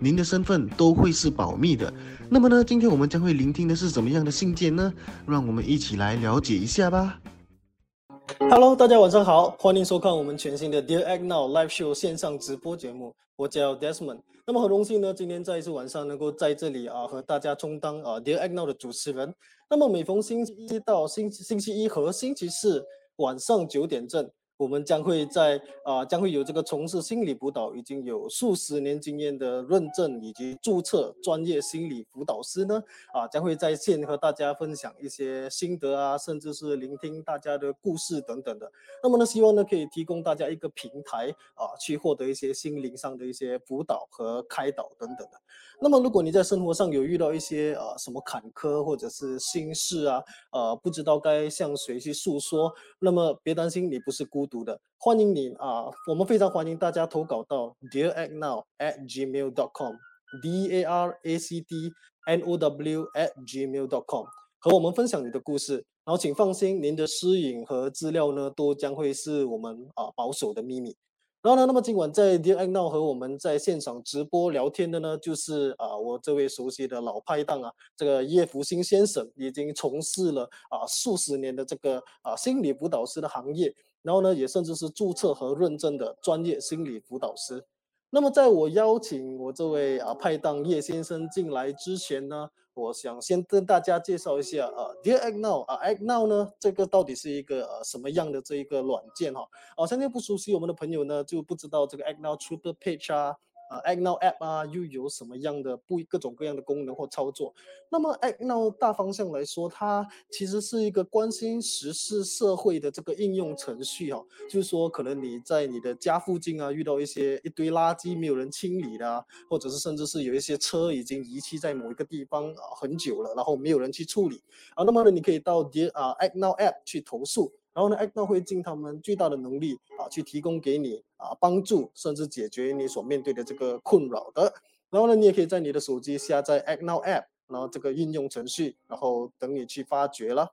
您的身份都会是保密的。那么呢，今天我们将会聆听的是怎么样的信件呢？让我们一起来了解一下吧。Hello，大家晚上好，欢迎收看我们全新的 Dear Act Now Live Show 线上直播节目，我叫 Desmond。那么很荣幸呢，今天再一次晚上能够在这里啊和大家充当啊 Dear Act Now 的主持人。那么每逢星期一到星星期一和星期四晚上九点正，我们将会在啊将会有这个从事心理辅导已经有数十年经验的认证以及注册专业心理辅导师呢啊将会在线和大家分享一些心得啊，甚至是聆听大家的故事等等的。那么呢，希望呢可以提供大家一个平台啊，去获得一些心灵上的一些辅导和开导等等的。那么如果你在生活上有遇到一些呃什么坎坷或者是心事啊，呃不知道该向谁去诉说，那么别担心，你不是孤独的，欢迎你啊，我们非常欢迎大家投稿到 dear act now at gmail dot com。D A R A C D N O W at gmail dot com 和我们分享你的故事，然后请放心，您的私隐和资料呢都将会是我们啊保守的秘密。然后呢，那么今晚在 Dianow 和我们在现场直播聊天的呢，就是啊我这位熟悉的老拍档啊，这个叶福星先生已经从事了啊数十年的这个啊心理辅导师的行业，然后呢也甚至是注册和认证的专业心理辅导师。那么，在我邀请我这位啊派档叶先生进来之前呢，我想先跟大家介绍一下啊，Dear Egg Now 啊，Egg Now 呢，这个到底是一个呃什么样的这一个软件哈？啊，相信不熟悉我们的朋友呢，就不知道这个 Act Now Triple Page 啊。啊，Agno App 啊，又有什么样的不各种各样的功能或操作？那么 Agno 大方向来说，它其实是一个关心时事社会的这个应用程序、哦。就是说，可能你在你的家附近啊，遇到一些一堆垃圾没有人清理的，或者是甚至是有一些车已经遗弃在某一个地方啊很久了，然后没有人去处理啊，那么呢，你可以到 d 啊 Agno App 去投诉。然后呢，Act Now 会尽他们最大的能力啊，去提供给你啊帮助，甚至解决你所面对的这个困扰的。然后呢，你也可以在你的手机下载 Act Now App，然后这个应用程序，然后等你去发掘了。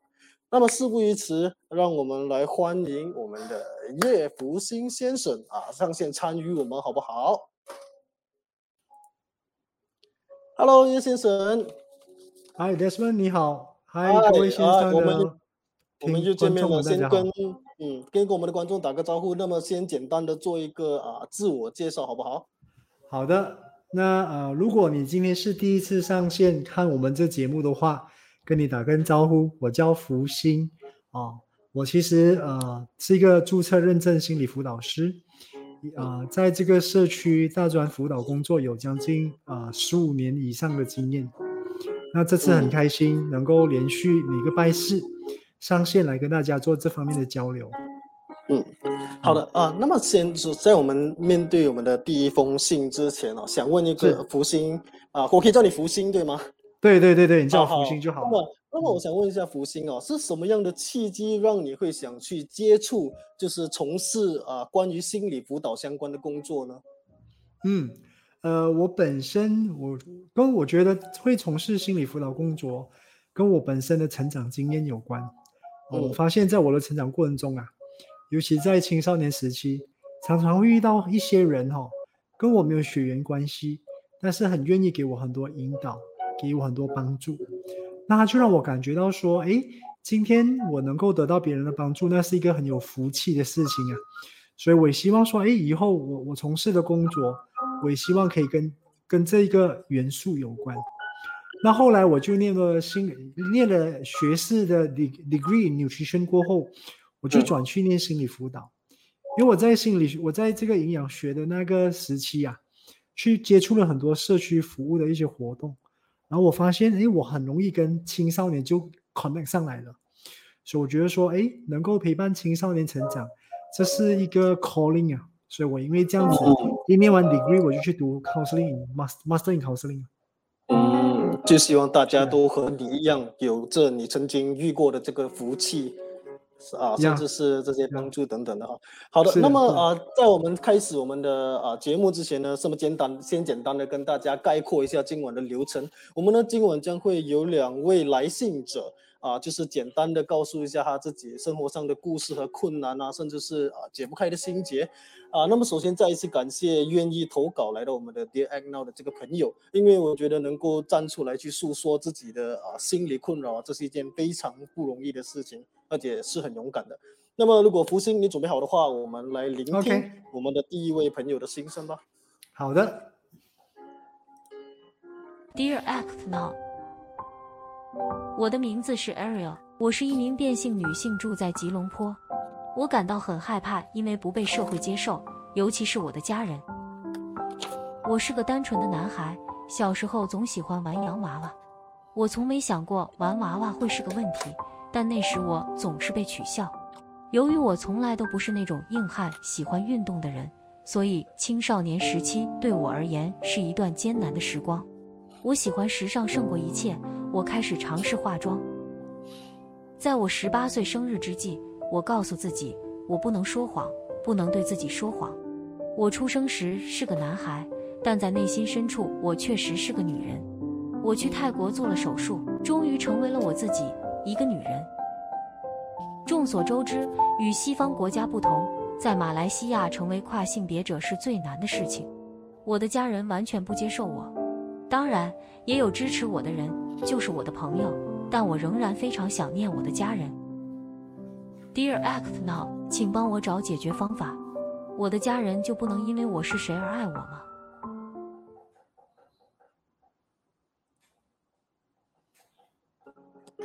那么事不宜迟，让我们来欢迎我们的叶福星先生啊上线参与我们，好不好？Hello，叶先生。Hi Desmond，你好。Hi，嗨各位线啊上我们的我们听又见面了，先跟。嗯跟我们的观众打个招呼。那么先简单的做一个啊自我介绍，好不好？好的，那呃，如果你今天是第一次上线看我们这节目的话，跟你打个招呼，我叫福星哦，我其实呃是一个注册认证心理辅导师，啊、在这个社区大专辅导工作有将近啊十五年以上的经验。那这次很嗯开心能够连续每个拜四上线来跟大家做这方面的交流。嗯，好的啊。那么先是在我们面对我们的第一封信之前哦，想问一个福星啊，我可以叫你福星对吗？对对对对，你叫我福星就好了。那么，那么我想问一下福星哦，是什么样的契机让你会想去接触，就是从事啊关于心理辅导相关的工作呢？嗯，呃，我本身我跟我觉得会从事心理辅导工作，跟我本身的成长经验有关。哦我嗯发现在我的成长过程中啊，尤其在青少年时期，常常会遇到一些人哈、哦，跟我没有血缘关系，但是很愿意给我很多引导，给我很多帮助。那他就让我感觉到说，诶，今天我能够得到别人的帮助，那是一个很有福气的事情啊。所以我也希望说，诶，以后我我从事的工作，我也希望可以跟跟这一个元素有关。那后来我就念了心理，念了学士的 de- degree nutrition 过后，我就嗯。转去念心理辅导，因为我在心理，我在这个营养学的那个时期啊，去接触了很多社区服务的一些活动，然后我发现，哎，我很容易跟青少年就 connect 上来了，所以我觉得说，哎，能够陪伴青少年成长，这是一个 calling 啊，所以我因为这样子，一念完 degree 我就去读 counseling in mas- master in counseling。嗯，就希望大家都和你一样，有着你曾经遇过的这个福气。啊，甚至是这些帮助等等的哈。好的，那么啊，在我们开始我们的啊节目之前呢，这么简单，先简单的跟大家概括一下今晚的流程。我们呢今晚将会有两位来信者啊，就是简单的告诉一下他自己生活上的故事和困难啊，甚至是啊解不开的心结啊。那么首先再一次感谢愿意投稿来到我们的 Dear Act Now 的这个朋友，因为我觉得能够站出来去诉说自己的啊心理困扰，这是一件非常不容易的事情。而且是很勇敢的。那么，如果福星你准备好的话，我们来聆听我们的第一位朋友的心声吧。好的。Dear Act Now，我的名字是 Ariel，我是一名变性女性，住在吉隆坡。我感到很害怕，因为不被社会接受，尤其是我的家人。我是个单纯的男孩，小时候总喜欢玩洋娃娃。我从没想过玩娃娃会是个问题。但那时我总是被取笑，由于我从来都不是那种硬汉、喜欢运动的人，所以青少年时期对我而言是一段艰难的时光。我喜欢时尚胜过一切，我开始尝试化妆。在我十八岁生日之际，我告诉自己，我不能说谎，不能对自己说谎。我出生时是个男孩，但在内心深处，我确实是个女人。我去泰国做了手术，终于成为了我自己。一个女人。众所周知，与西方国家不同，在马来西亚成为跨性别者是最难的事情。我的家人完全不接受我，当然也有支持我的人，就是我的朋友。但我仍然非常想念我的家人。Dear Act Now，请帮我找解决方法。我的家人就不能因为我是谁而爱我吗？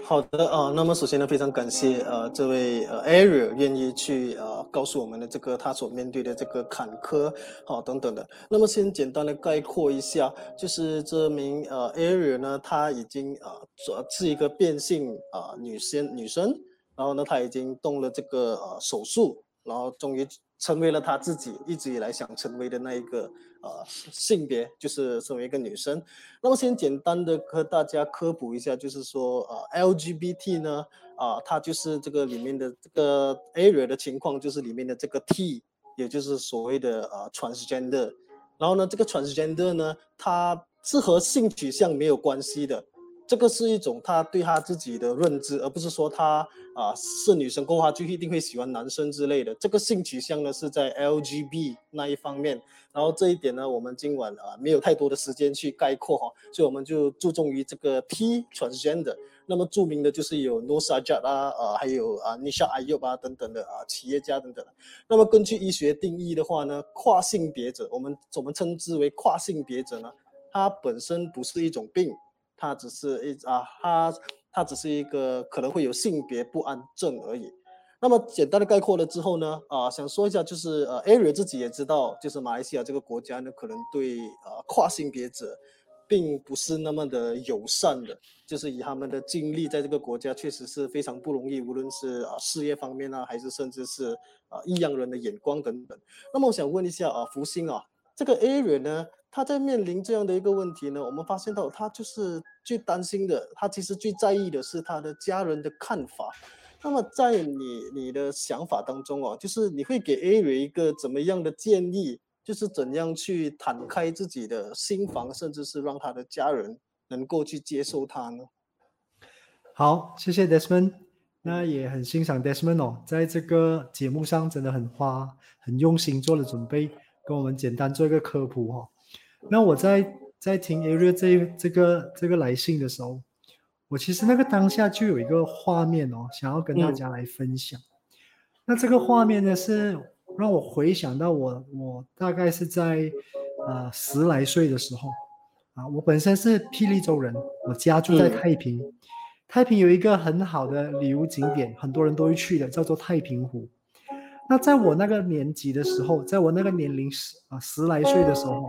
好的啊，那么首先呢，非常感谢呃这位呃 Ariel 愿意去呃告诉我们的这个他所面对的这个坎坷好等等的。那么先简单的概括一下，就是这名呃 Ariel 呢，他已经啊是一个变性啊女生女生，然后呢他已经动了这个呃手术，然后终于。成为了他自己一直以来想成为的那一个呃性别，就是成为一个女生。那么先简单的和大家科普一下，就是说呃 LGBT 呢啊，它就是这个里面的这个 area 的情况，就是里面的这个 T，也就是所谓的呃 transgender。然后呢，这个 transgender 呢，它是和性取向没有关系的。这个是一种他对他自己的认知，而不是说他啊是女生过后就一定会喜欢男生之类的。这个性取向呢是在 LGB 那一方面，然后这一点呢我们今晚啊没有太多的时间去概括哈，所以我们就注重于这个 T transgender。那么著名的就是有 No Sajat 啊，呃还有啊 Nisha Ayub 啊等等的啊企业家等等。那么根据医学定义的话呢，跨性别者，我们我们称之为跨性别者呢，它本身不是一种病。它只是一啊，它它只是一个可能会有性别不安症而已。那么简单的概括了之后呢，啊，想说一下，就是呃，Ariel 自己也知道，就是马来西亚这个国家呢，可能对呃跨性别者，并不是那么的友善的。就是以他们的经历，在这个国家确实是非常不容易，无论是啊事业方面啊，还是甚至是啊异样人的眼光等等。那么我想问一下啊，福星啊，这个 Aria 呢？他在面临这样的一个问题呢，我们发现到他就是最担心的，他其实最在意的是他的家人的看法。那么在你你的想法当中哦，就是你会给 A 瑞一个怎么样的建议？就是怎样去坦开自己的心房，甚至是让他的家人能够去接受他呢？好，谢谢 Desmond，那也很欣赏 Desmond 哦，在这个节目上真的很花很用心做了准备，跟我们简单做一个科普哈。那我在在听 Ariel 这这个这个来信的时候，我其实那个当下就有一个画面哦，想要跟大家来分享。那这个画面呢，是让我回想到我我大概是在呃十来岁的时候啊，我本身是霹雳州人，我家住在太平，太平有一个很好的旅游景点，很多人都会去的，叫做太平湖。那在我那个年纪的时候，在我那个年龄十啊十来岁的时候。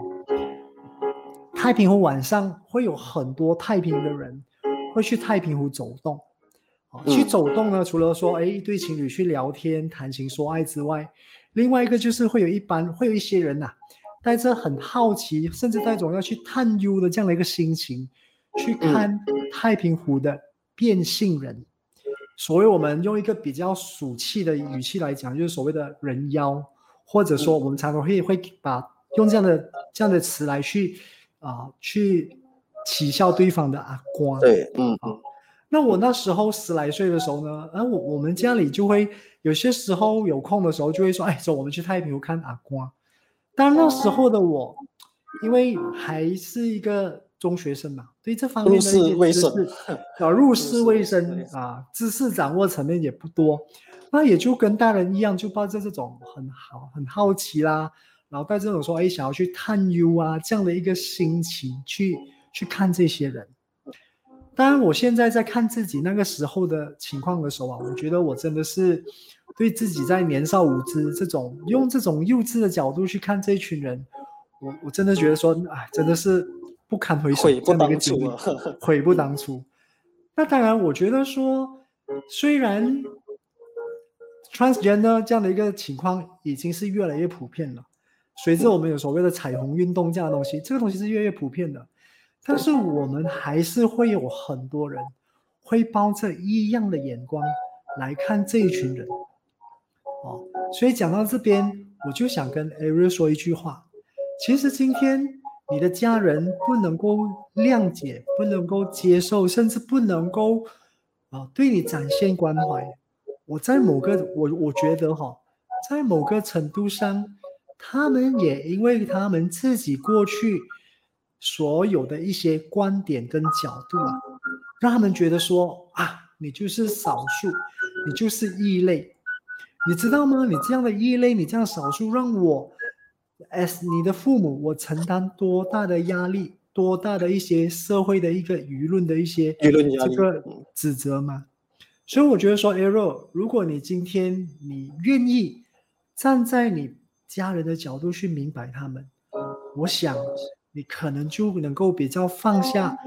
太平湖晚上会有很多太平的人会去太平湖走动，啊，去走动呢，除了说哎一对情侣去聊天谈情说爱之外，另外一个就是会有一般会有一些人呐，带着很好奇，甚至带种要去探幽的这样的一个心情，去看太平湖的变性人。所谓我们用一个比较俗气的语气来讲，就是所谓的人妖，或者说我们常常会会把用这样的这样的词来去啊去取笑对方的阿瓜。对，嗯啊。那我那时候十来岁的时候呢，啊，我我们家里就会有些时候有空的时候就会说，哎，走，我们去太平湖看阿瓜。但那时候的我，因为还是一个中学生嘛，对这方面的一些知识啊，入世未深啊，知识掌握层面也不多，那也就跟大人一样，就抱着这种很好、很好奇啦，然后带这种说，哎，想要去探幽啊这样的一个心情去去看这些人。当然，我现在在看自己那个时候的情况的时候啊，我觉得我真的是。对自己在年少无知这种用这种幼稚的角度去看这一群人，我我真的觉得说，哎，真的是不堪回首，悔不当初，悔不当初。那当然，我觉得说，虽然 transgender 这样的一个情况已经是越来越普遍了，随着我们有所谓的彩虹运动这样的东西，这个东西是越来越普遍的，但是我们还是会有很多人会抱着异样的眼光来看这一群人。哦，所以讲到这边，我就想跟 Ariel 说一句话。其实今天你的家人不能够谅解，不能够接受，甚至不能够啊对你展现关怀。我在某个我我觉得哈，在某个程度上，他们也因为他们自己过去所有的一些观点跟角度啊，让他们觉得说啊，你就是少数，你就是异类。你知道吗？你这样的异类，你这样少数，让我，as 你的父母，我承担多大的压力，多大的一些社会的一个舆论的一些这个指责吗？所以我觉得说，Arrow，如果你今天你愿意站在你家人的角度去明白他们，我想你可能就能够比较放下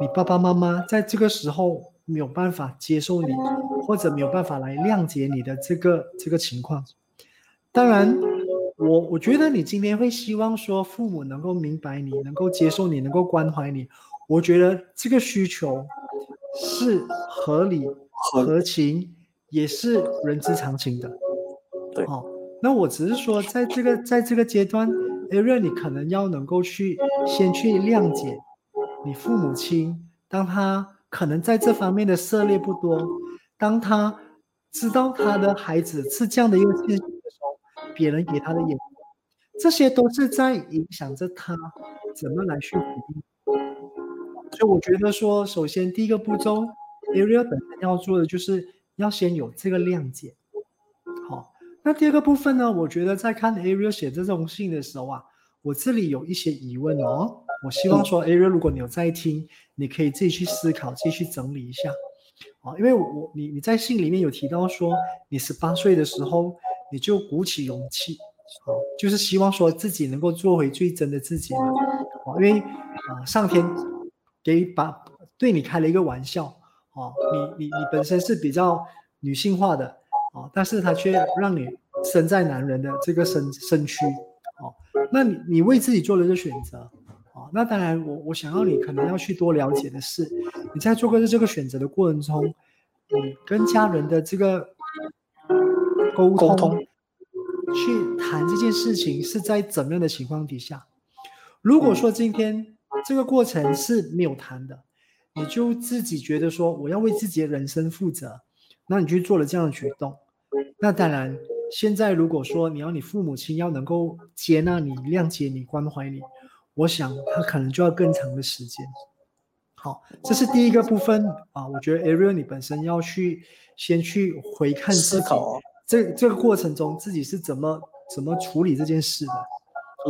你爸爸妈妈在这个时候。没有办法接受你，或者没有办法来谅解你的这个这个情况。当然，我我觉得你今天会希望说父母能够明白你，能够接受你，能够关怀你。我觉得这个需求是合理、合情，也是人之常情的。对，哦，那我只是说，在这个在这个阶段 a r 你可能要能够去先去谅解你父母亲，当他。可能在这方面的涉猎不多。当他知道他的孩子是这样的一个现象别人给他的眼光，这些都是在影响着他怎么来去回应。所以我觉得说，首先第一个步骤，Ariel 本身要做的就是要先有这个谅解。好，那第二个部分呢？我觉得在看 Ariel 写这封信的时候啊，我这里有一些疑问哦。我希望说，Ariel，如果你有在听，你可以自己去思考，自己去整理一下，啊，因为我你你在信里面有提到说，你十八岁的时候你就鼓起勇气，啊，就是希望说自己能够做回最真的自己嘛，啊，因为啊，上天给把对你开了一个玩笑，啊，你你你本身是比较女性化的，啊，但是他却让你生在男人的这个身身躯，哦，那你你为自己做了一个选择。那当然，我我想要你可能要去多了解的是，你在做个这个选择的过程中，你跟家人的这个沟通，去谈这件事情是在怎么样的情况底下？如果说今天这个过程是没有谈的，你就自己觉得说我要为自己的人生负责，那你去做了这样的举动，那当然，现在如果说你要你父母亲要能够接纳你、谅解你、关怀你。我想他可能就要更长的时间。好，这是第一个部分啊。我觉得 Ariel 你本身要去先去回看思考这这个过程中自己是怎么怎么处理这件事的。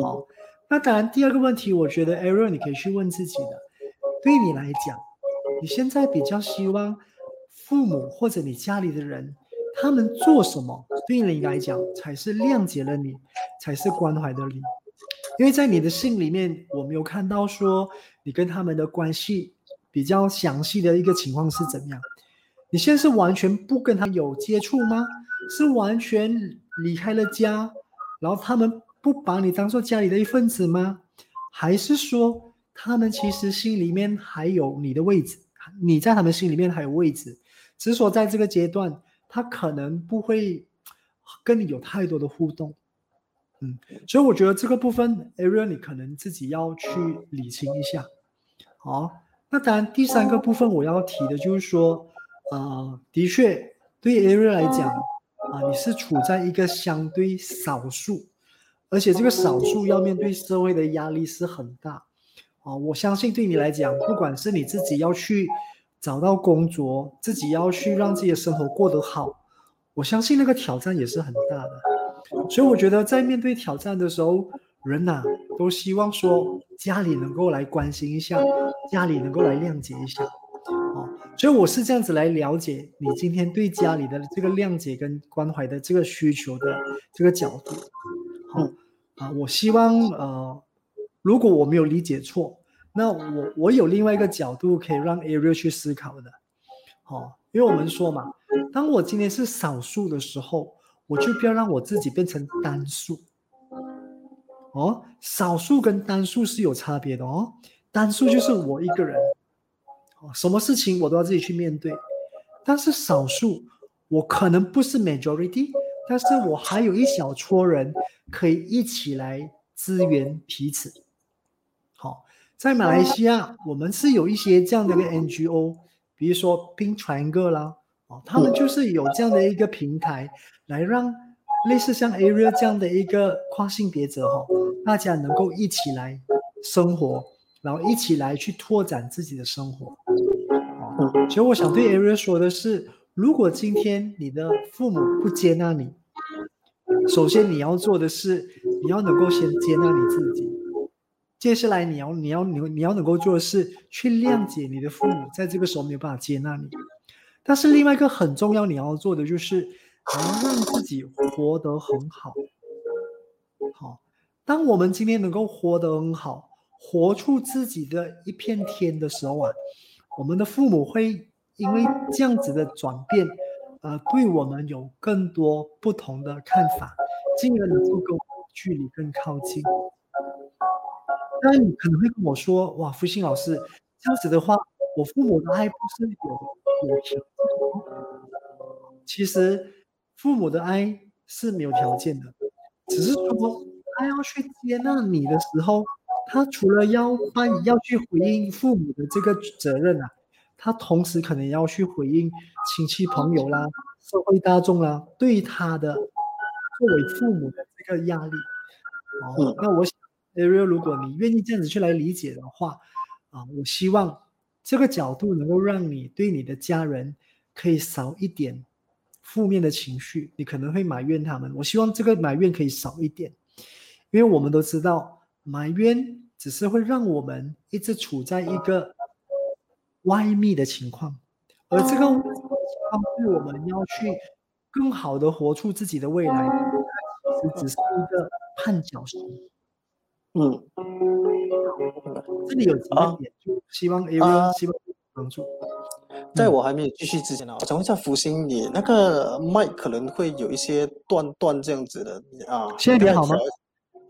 好，那当然第二个问题，我觉得 Ariel 你可以去问自己的，对你来讲，你现在比较希望父母或者你家里的人他们做什么，对你来讲才是谅解了你，才是关怀的你。因为在你的信里面，我没有看到说你跟他们的关系比较详细的一个情况是怎样。你现在是完全不跟他有接触吗？是完全离开了家，然后他们不把你当做家里的一份子吗？还是说他们其实心里面还有你的位置，你在他们心里面还有位置，只是说在这个阶段，他可能不会跟你有太多的互动。嗯，所以我觉得这个部分 area 你可能自己要去理清一下。好，那当然第三个部分我要提的就是说，呃，的确对 area 来讲，啊，你是处在一个相对少数，而且这个少数要面对社会的压力是很大。啊，我相信对你来讲，不管是你自己要去找到工作，自己要去让自己的生活过得好，我相信那个挑战也是很大的。所以我觉得，在面对挑战的时候，人呐都希望说家里能够来关心一下，家里能够来谅解一下，哦，所以我是这样子来了解你今天对家里的这个谅解跟关怀的这个需求的这个角度，好啊，我希望呃，如果我没有理解错，那我我有另外一个角度可以让 Ariel 去思考的，哦，因为我们说嘛，当我今天是少数的时候。我就不要让我自己变成单数，哦，少数跟单数是有差别的哦。单数就是我一个人，哦，什么事情我都要自己去面对。但是少数，我可能不是 majority，但是我还有一小撮人可以一起来支援彼此。好，在马来西亚，我们是有一些这样的一个 NGO，比如说 Pink Triangle 啦。哦，他们就是有这样的一个平台，来让类似像 Area 这样的一个跨性别者哈，大家能够一起来生活，然后一起来去拓展自己的生活。哦，其实我想对 Area 说的是，如果今天你的父母不接纳你，首先你要做的是，你要能够先接纳你自己，接下来你要你要你你要能够做的是去谅解你的父母，在这个时候没有办法接纳你。但是另外一个很重要，你要做的就是，你要让自己活得很好。好，当我们今天能够活得很好，活出自己的一片天的时候啊，我们的父母会因为这样子的转变，呃，对我们有更多不同的看法，进而能够跟我们距离更靠近。那你可能会跟我说：“哇，福星老师，这样子的话，我父母的爱不是有有条件。”其实父母的爱是没有条件的，只是说他要去接纳你的时候，他除了要扮要去回应父母的这个责任啊，他同时可能要去回应亲戚朋友啦、社会大众啦对他的作为父母的这个压力。哦，那我想，Ariel，如果你愿意这样子去来理解的话，啊，我希望这个角度能够让你对你的家人。可以少一点负面的情绪，你可能会埋怨他们。我希望这个埋怨可以少一点，因为我们都知道，埋怨只是会让我们一直处在一个歪密的情况，而这个情况对我们要去更好的活出自己的未来，其实只是一个绊脚石。嗯，这里有几个点，就希望 A V 希望帮助。在我还没有继续之前呢，我想问一下福星，你那个麦可能会有一些断断这样子的啊？现在比较好吗？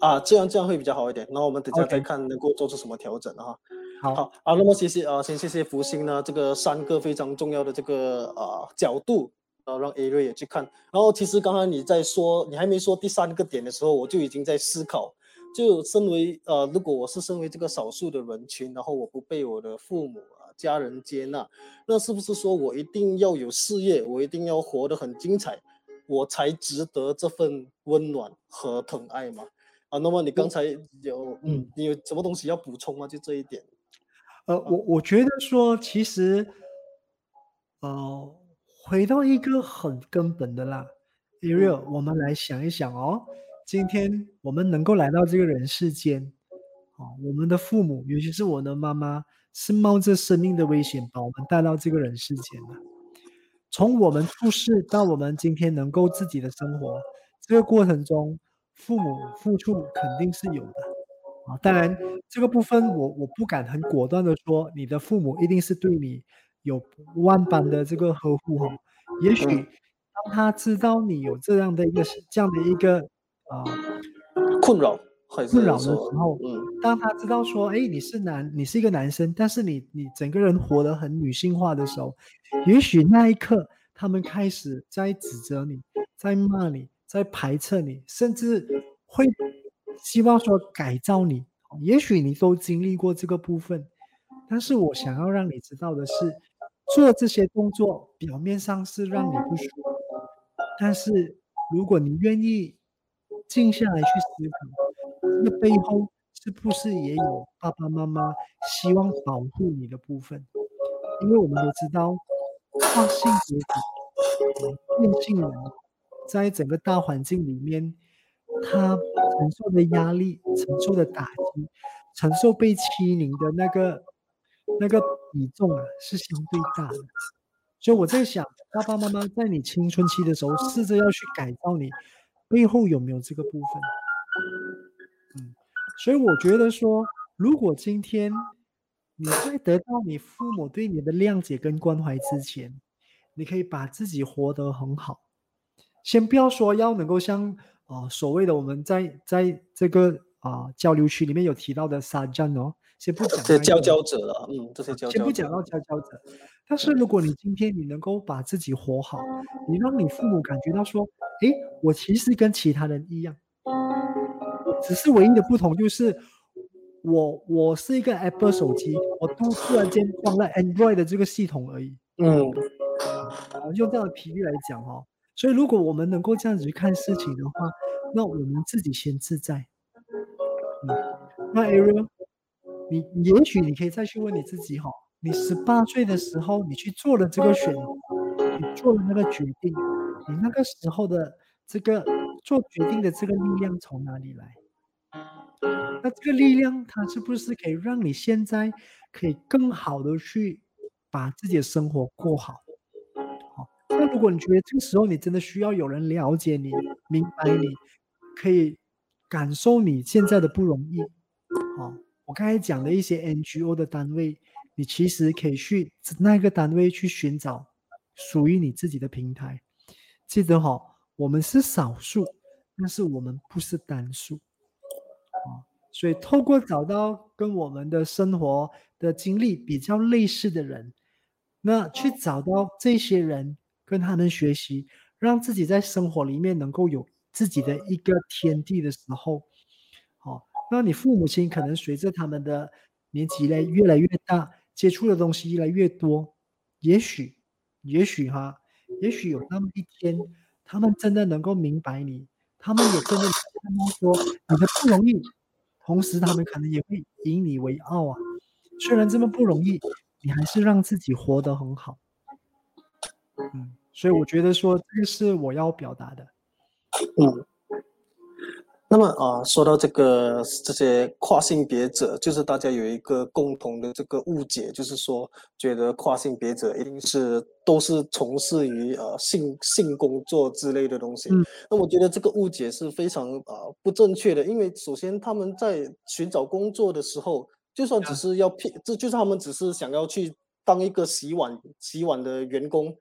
啊，这样这样会比较好一点。那我们等下再看能够做出什么调整哈。好，好，啊，那么谢谢啊，先谢谢福星呢，这个三个非常重要的这个啊角度，啊，让 A 瑞也去看。然后其实刚刚你在说，你还没说第三个点的时候，我就已经在思考，就身为呃，如果我是身为这个少数的人群，然后我不被我的父母啊。家人接纳，那是不是说我一定要有事业，我一定要活得很精彩，我才值得这份温暖和疼爱吗？啊，那么你刚才有，嗯，你有什么东西要补充吗？就这一点。呃，我我觉得说，其实，呃，回到一个很根本的啦，Ariel，我们来想一想哦，今天我们能够来到这个人世间，哦，我们的父母，尤其是我的妈妈。是冒着生命的危险把我们带到这个人世间的。从我们出世到我们今天能够自己的生活，这个过程中，父母付出肯定是有的啊。当然，这个部分我我不敢很果断的说，你的父母一定是对你有万般的这个呵护哈。也许当他知道你有这样的一个这样的一个啊困扰。困扰的时候，嗯，当他知道说，哎，你是男，你是一个男生，但是你你整个人活得很女性化的时候，也许那一刻他们开始在指责你，在骂你，在排斥你，甚至会希望说改造你。也许你都经历过这个部分，但是我想要让你知道的是，做这些动作表面上是让你不舒服，但是如果你愿意静下来去思考，这背后是不是也有爸爸妈妈希望保护你的部分？因为我们都知道，跨性别者、变性人，在整个大环境里面。他承受的压力、承受的打击、承受被欺凌的那个那个比重啊，是相对大的。所以我在想，爸爸妈妈在你青春期的时候，试着要去改造你，背后有没有这个部分？嗯，所以我觉得说，如果今天你在得到你父母对你的谅解跟关怀之前，你可以把自己活得很好。先不要说要能够像。哦，所谓的我们在在这个啊交流区里面有提到的沙将哦，先不讲这佼佼者了，嗯，这些佼先不讲到佼佼者。但是如果你今天你能够把自己活好，你让你父母感觉到说，哎，我其实跟其他人一样，只是唯一的不同就是我我是一个 Apple 手机，我突突然间装了 Android 的这个系统而已。嗯，用这样的比喻来讲哈。所以，如果我们能够这样子去看事情的话，那我们自己先自在。嗯，那 Ariel，你也许你可以再去问你自己哈，你十八岁的时候，你去做了这个选，你做了那个决定，你那个时候的这个做决定的这个力量从哪里来？那这个力量，它是不是可以让你现在可以更好的去把自己的生活过好？那如果你觉得这个时候你真的需要有人了解你、明白你，可以感受你现在的不容易，好，我刚才讲的一些 NGO 的单位，你其实可以去那个单位去寻找属于你自己的平台。记得哈，我们是少数，但是我们不是单数，啊，所以透过找到跟我们的生活的经历比较类似的人，那去找到这些人。跟他们学习，让自己在生活里面能够有自己的一个天地的时候，好，那你父母亲可能随着他们的年纪呢越来越大，接触的东西越来越多，也许，也许哈，也许有那么一天，他们真的能够明白你，他们也真的看到说你的不容易，同时他们可能也会以你为傲啊，虽然这么不容易，你还是让自己活得很好，嗯。所以我觉得说这个是我要表达的，嗯。那么啊，说到这个这些跨性别者，就是大家有一个共同的这个误解，就是说觉得跨性别者一定是都是从事于呃性性工作之类的东西。嗯。那我觉得这个误解是非常啊不正确的，因为首先他们在寻找工作的时候，就算只是要骗，这就是他们只是想要去当一个洗碗洗碗的员工。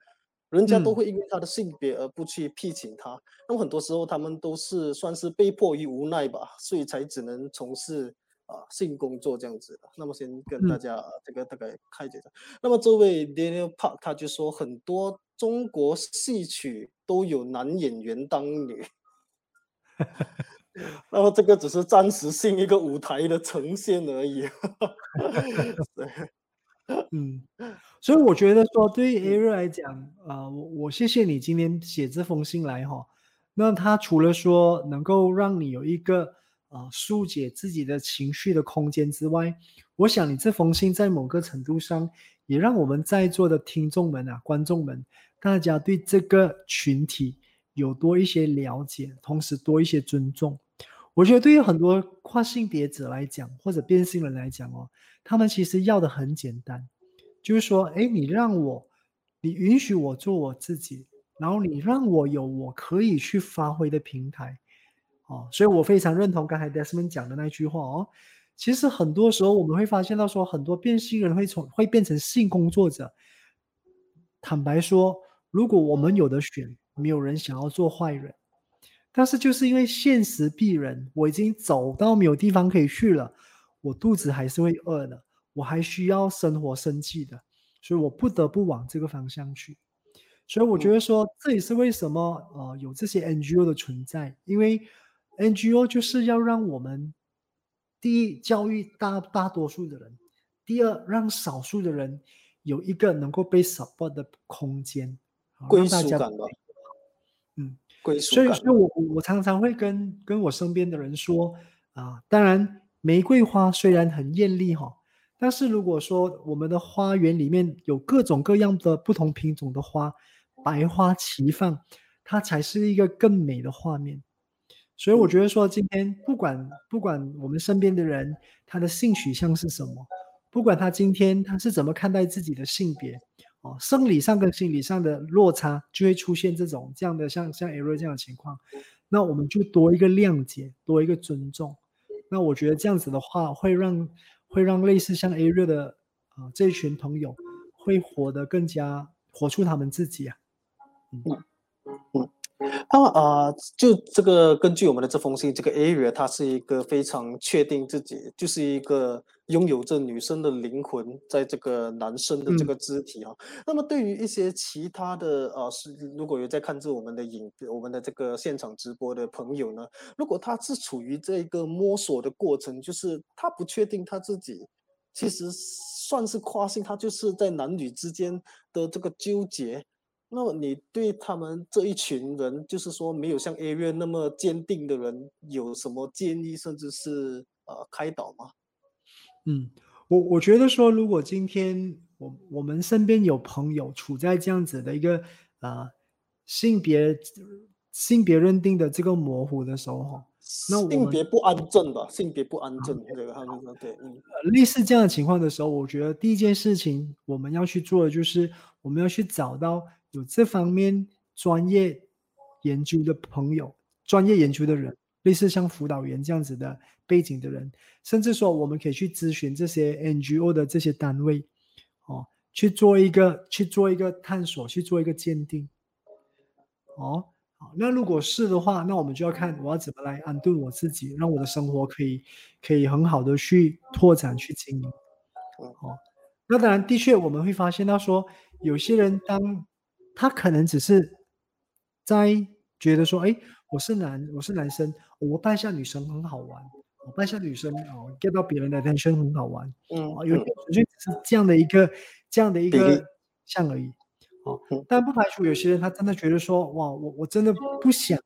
人家都会因为他的性别而不去聘请他，那么很多时候他们都是算是被迫于无奈吧，所以才只能从事啊性工作这样子的。那么先跟大家这个大概开解一下。那么这位 Daniel Park 他就说，很多中国戏曲都有男演员当女，那么这个只是暂时性一个舞台的呈现而已。对。嗯，所以我觉得说，对于 Ariel 来讲，啊，我我谢谢你今天写这封信来哈。那他除了说能够让你有一个啊疏解自己的情绪的空间之外，我想你这封信在某个程度上也让我们在座的听众们啊、观众们，大家对这个群体有多一些了解，同时多一些尊重。我觉得对于很多跨性别者来讲，或者变性人来讲哦。他们其实要的很简单，就是说，哎，你让我，你允许我做我自己，然后你让我有我可以去发挥的平台，哦，所以我非常认同刚才 Desmond 讲的那句话哦。其实很多时候我们会发现到说，很多变性人会从会变成性工作者。坦白说，如果我们有的选，没有人想要做坏人。但是就是因为现实逼人，我已经走到没有地方可以去了，我肚子还是会饿的，我还需要生活生计的，所以我不得不往这个方向去。所以我觉得说，这也是为什么呃有这些 NGO 的存在，因为 NGO 就是要让我们第一教育大大多数的人，第二让少数的人有一个能够被 support 的空间，归属感吧。嗯。所以，所以我我常常会跟跟我身边的人说啊，当然玫瑰花虽然很艳丽哈，但是如果说我们的花园里面有各种各样的不同品种的花，百花齐放，它才是一个更美的画面。所以我觉得说，今天不管不管我们身边的人他的性取向是什么，不管他今天他是怎么看待自己的性别。生理上跟心理上的落差就会出现这种这样的像像 error 这样的情况，那我们就多一个谅解，多一个尊重。那我觉得这样子的话，会让会让类似像 error 的啊这一群朋友会活得更加活出他们自己嗯。那么啊，就这个根据我们的这封信，这个 area 他是一个非常确定自己就是一个拥有着女生的灵魂，在这个男生的这个肢体啊。那么对于一些其他的啊，是如果有在看着我们的影我们的这个现场直播的朋友呢，如果他是处于这个摸索的过程，就是他不确定他自己其实算是跨性，他就是在男女之间的这个纠结。那么你对他们这一群人，就是说没有像 A 院那么坚定的人，有什么建议，甚至是呃开导吗？嗯，我我觉得说，如果今天我我们身边有朋友处在这样子的一个呃性别性别认定的这个模糊的时候，那性别不安正吧，性别不安正，对他们说对，嗯，类似这样的情况的时候，我觉得第一件事情我们要去做的就是我们要去找到。有这方面专业研究的朋友，专业研究的人，类似像辅导员这样子的背景的人，甚至说我们可以去咨询这些 NGO 的这些单位，哦，去做一个去做一个探索，去做一个鉴定，哦，好，那如果是的话，那我们就要看我要怎么来安顿我自己，让我的生活可以可以很好的去拓展去经营，哦，那当然的确我们会发现到说，有些人当他可能只是在觉得说，哎，我是男，我是男生，我扮下女生很好玩，我扮下女生哦，get 到别人的 attention 很好玩，嗯，有纯粹只是这样的一个这样的一个像而已，哦，但不排除有些人他真的觉得说，哇，我我真的不想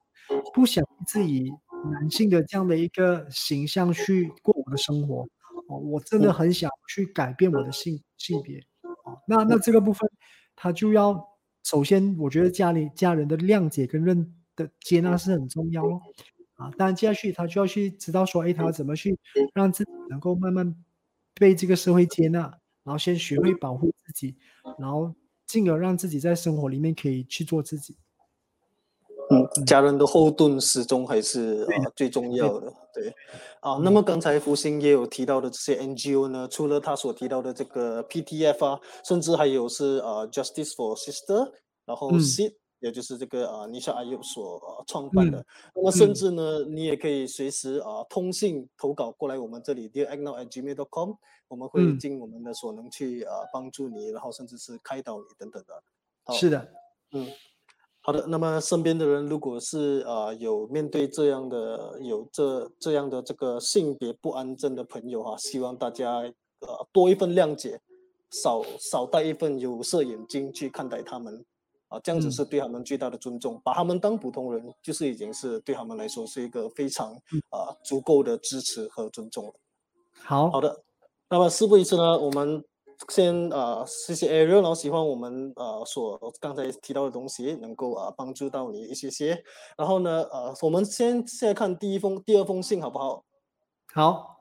不想自己男性的这样的一个形象去过我的生活，哦，我真的很想去改变我的性性别，哦，那那这个部分他就要。首先，我觉得家里家人的谅解跟认的接纳是很重要哦，啊，当然接下去他就要去知道说，哎，他要怎么去让自己能够慢慢被这个社会接纳，然后先学会保护自己，然后进而让自己在生活里面可以去做自己。嗯，家人的后盾始终还是啊最重要的，对，啊，那么刚才福星也有提到的这些 NGO 呢，除了他所提到的这个 PTF 啊，甚至还有是啊 Justice for Sister，然后 SID，也就是这个啊尼夏阿尤所创办的，那么甚至呢，你也可以随时啊通信投稿过来我们这里 d e a r a g n o w g m a i l c o m 我们会尽我们的所能去啊帮助你，然后甚至是开导你等等的。是的，嗯。好的，那么身边的人如果是啊有面对这样的有这这样的这个性别不安症的朋友哈，希望大家呃多一份谅解，少少带一份有色眼镜去看待他们，啊这样子是对他们最大的尊重，把他们当普通人，就是已经是对他们来说是一个非常啊足够的支持和尊重了。好好的，那么事不宜迟呢，我们。先呃，谢谢 Ariel，然后喜欢我们呃所刚才提到的东西能够啊帮助到你一些些。然后呢，呃，我们先现在看第一封、第二封信好不好？好。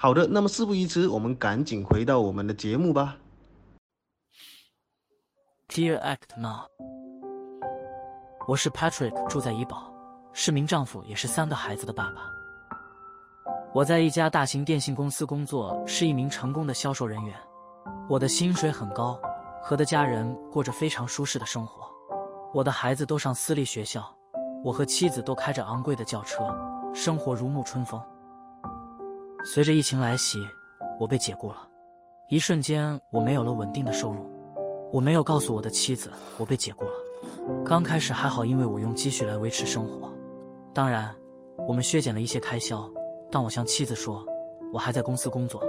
好的，那么事不宜迟，我们赶紧回到我们的节目吧。Dear Act Now，我是 Patrick，住在怡保，是名丈夫，也是三个孩子的爸爸。我在一家大型电信公司工作，是一名成功的销售人员。我的薪水很高，和的家人过着非常舒适的生活。我的孩子都上私立学校，我和妻子都开着昂贵的轿车，生活如沐春风。随着疫情来袭，我被解雇了，一瞬间我没有了稳定的收入。我没有告诉我的妻子我被解雇了。刚开始还好，因为我用积蓄来维持生活。当然，我们削减了一些开销。但我向妻子说，我还在公司工作，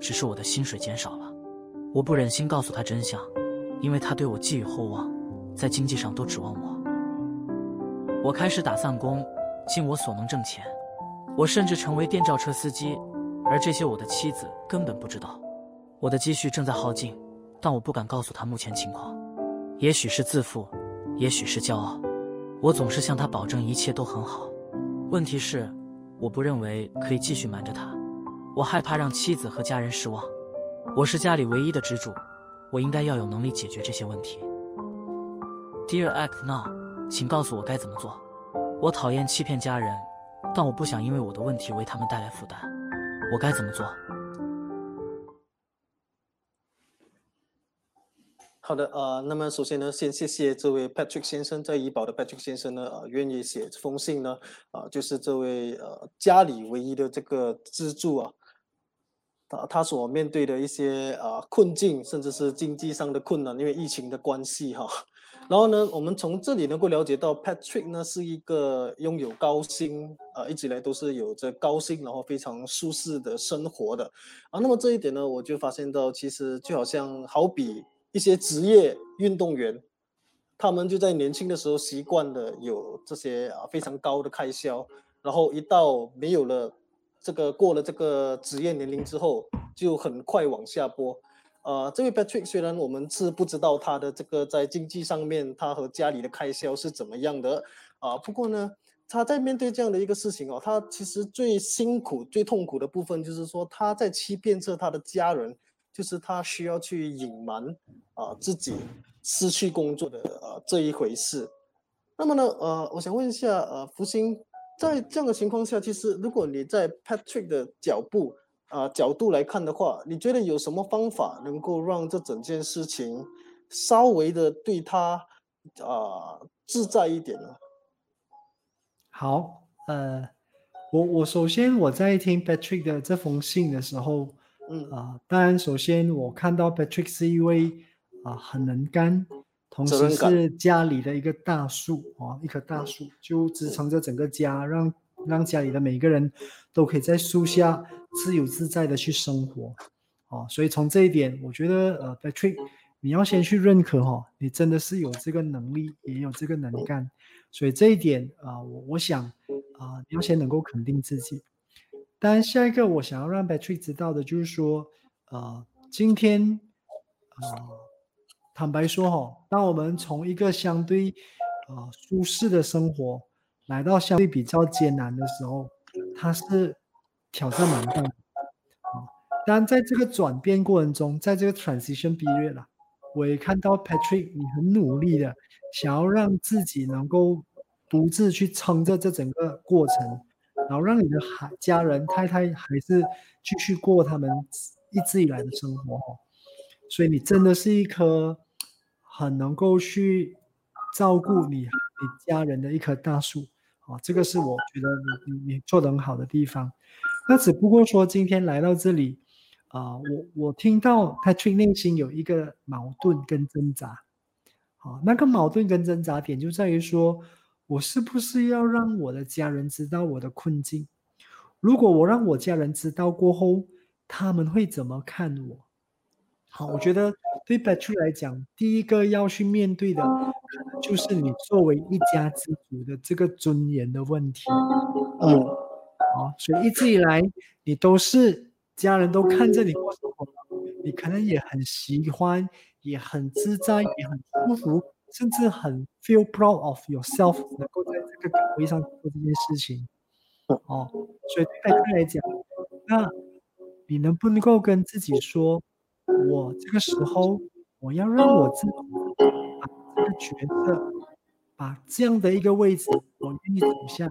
只是我的薪水减少了。我不忍心告诉她真相，因为她对我寄予厚望，在经济上都指望我。我开始打散工，尽我所能挣钱。我甚至成为电召车司机，而这些我的妻子根本不知道。我的积蓄正在耗尽。但我不敢告诉他目前情况，也许是自负，也许是骄傲。我总是向他保证一切都很好。问题是，我不认为可以继续瞒着他。我害怕让妻子和家人失望。我是家里唯一的支柱，我应该要有能力解决这些问题。Dear Act Now，请告诉我该怎么做。我讨厌欺骗家人，但我不想因为我的问题为他们带来负担。我该怎么做？好的，呃，那么首先呢，先谢谢这位 Patrick 先生，在怡保的 Patrick 先生呢，呃，愿意写这封信呢，啊，就是这位呃家里唯一的这个支柱啊，他他所面对的一些啊困境，甚至是经济上的困难，因为疫情的关系哈。然后呢，我们从这里能够了解到，Patrick 呢是一个拥有高薪，呃，一直以来都是有着高薪，然后非常舒适的生活的啊。那么这一点呢，我就发现到，其实就好像好比。一些职业运动员，他们就在年轻的时候习惯了有这些啊非常高的开销，然后一到没有了这个过了这个职业年龄之后，就很快往下播。呃，这位 Patrick 虽然我们是不知道他的这个在经济上面他和家里的开销是怎么样的啊，不过呢，他在面对这样的一个事情哦，他其实最辛苦、最痛苦的部分就是说他在欺骗着他的家人。就是他需要去隐瞒啊自己失去工作的呃这一回事。那么呢，呃，我想问一下，呃，福星，在这样的情况下，其实如果你在 Patrick 的脚步啊角度来看的话，你觉得有什么方法能够让这整件事情稍微的对他啊自在一点呢？好，呃，我我首先我在听 Patrick 的这封信的时候。嗯啊，当然，首先我看到 Patrick 是一位啊很能干，同时是家里的一个大树啊，一棵大树就支撑着整个家，让让家里的每个人都可以在树下自由自在的去生活，哦，所以从这一点，我觉得呃，Patrick，你要先去认可哈，你真的是有这个能力，也有这个能干，所以这一点啊，我我想啊，你要先能够肯定自己。当然，下一个我想要让 Patrick 知道的就是说，呃，今天，呃，坦白说哈，当我们从一个相对，呃，舒适的生活，来到相对比较艰难的时候，他是挑战蛮大的，啊，当在这个转变过程中，在这个 transition period 啦，我也看到 Patrick 你很努力的想要让自己能够独自去撑着这整个过程。然后让你的孩家人太太还是继续过他们一直以来的生活，所以你真的是一棵很能够去照顾你你家人的一棵大树啊！这个是我觉得你你你做的很好的地方。那只不过说今天来到这里啊，我我听到 Patrick 内心有一个矛盾跟挣扎，好，那个矛盾跟挣扎点就在于说。我是不是要让我的家人知道我的困境？如果我让我家人知道过后，他们会怎么看我？好，我觉得对 Patrick 来讲，第一个要去面对的，可能就是你作为一家之主的这个尊严的问题。嗯，好，所以一直以来，你都是家人都看着你过生活，你可能也很喜欢，也很自在，也很舒服。甚至很 feel proud of yourself，能够在这个岗位上做这件事情。哦，所以对他来讲，那你能不能够跟自己说，我这个时候我要让我自己把这个角色，把这样的一个位置，我愿意走下。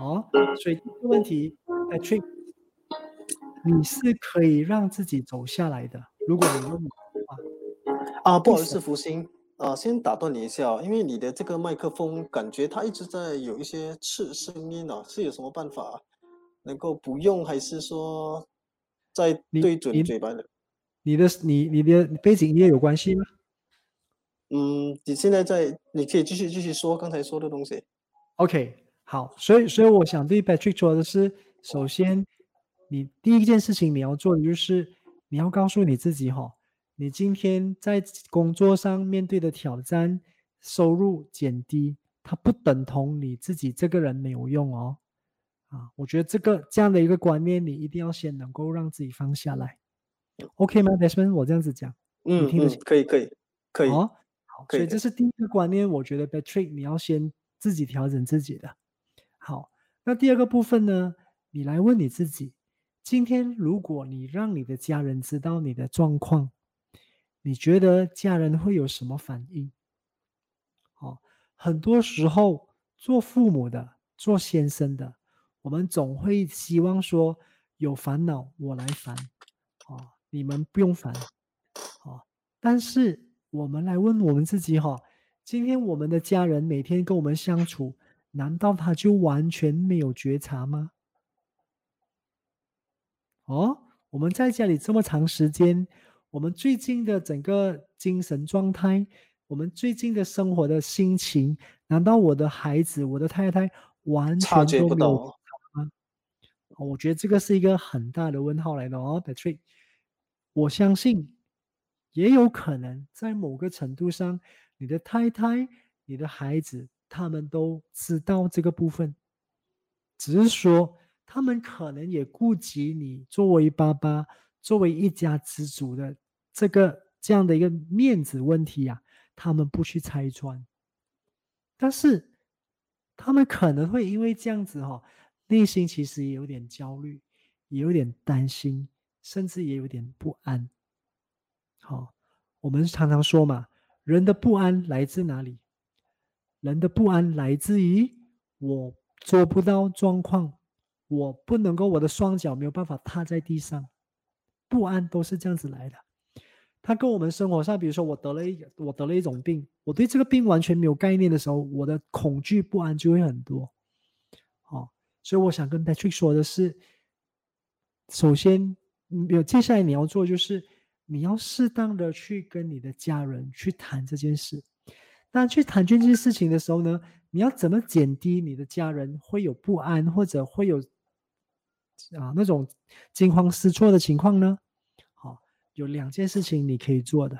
哦，所以这个问题，Patrick，你是可以让自己走下来的。如果你问我的话，啊，不好意思，福星，啊，先打断你一下，因为你的这个麦克风感觉它一直在有一些刺声音啊，是有什么办法能够不用，还是说在对准嘴巴的？你的你你的背景音乐有关系吗？嗯，你现在在，你可以继续继续说刚才说的东西。OK，好，所以所以我想对 Patrick 说的是，首先你第一件事情你要做的就是你要告诉你自己哈。你今天在工作上面对的挑战，收入减低，它不等同你自己这个人没有用哦。啊，我觉得这个这样的一个观念，你一定要先能够让自己放下来，OK 吗，Desmond？我这样子讲，嗯，听得清？可以，可以，可以。哦，好，所以这是第一个观念，我觉得 Patrick 你要先自己调整自己的。好，那第二个部分呢，你来问你自己，今天如果你让你的家人知道你的状况。你觉得家人会有什么反应？哦，很多时候做父母的、做先生的，我们总会希望说有烦恼我来烦，哦，你们不用烦，哦。但是我们来问我们自己哈，今天我们的家人每天跟我们相处，难道他就完全没有觉察吗？哦，我们在家里这么长时间。我们最近的整个精神状态，我们最近的生活的心情，难道我的孩子、我的太太完全都没有吗？我觉得这个是一个很大的问号来的哦，Patrick。我相信也有可能在某个程度上，你的太太、你的孩子，他们都知道这个部分，只是说他们可能也顾及你作为爸爸、作为一家之主的。这个这样的一个面子问题啊，他们不去拆穿，但是他们可能会因为这样子哈，内心其实也有点焦虑，也有点担心，甚至也有点不安。好，我们常常说嘛，人的不安来自哪里？人的不安来自于我做不到状况，我不能够，我的双脚没有办法踏在地上，不安都是这样子来的。他跟我们生活上，比如说我得了一我得了一种病，我对这个病完全没有概念的时候，我的恐惧不安就会很多。所以我想跟 Patrick 说的是，首先，有接下来你要做就是，你要适当的去跟你的家人去谈这件事。但去谈这件事情的时候呢，你要怎么减低你的家人会有不安或者会有啊那种惊慌失措的情况呢？好有两件事情你可以做的。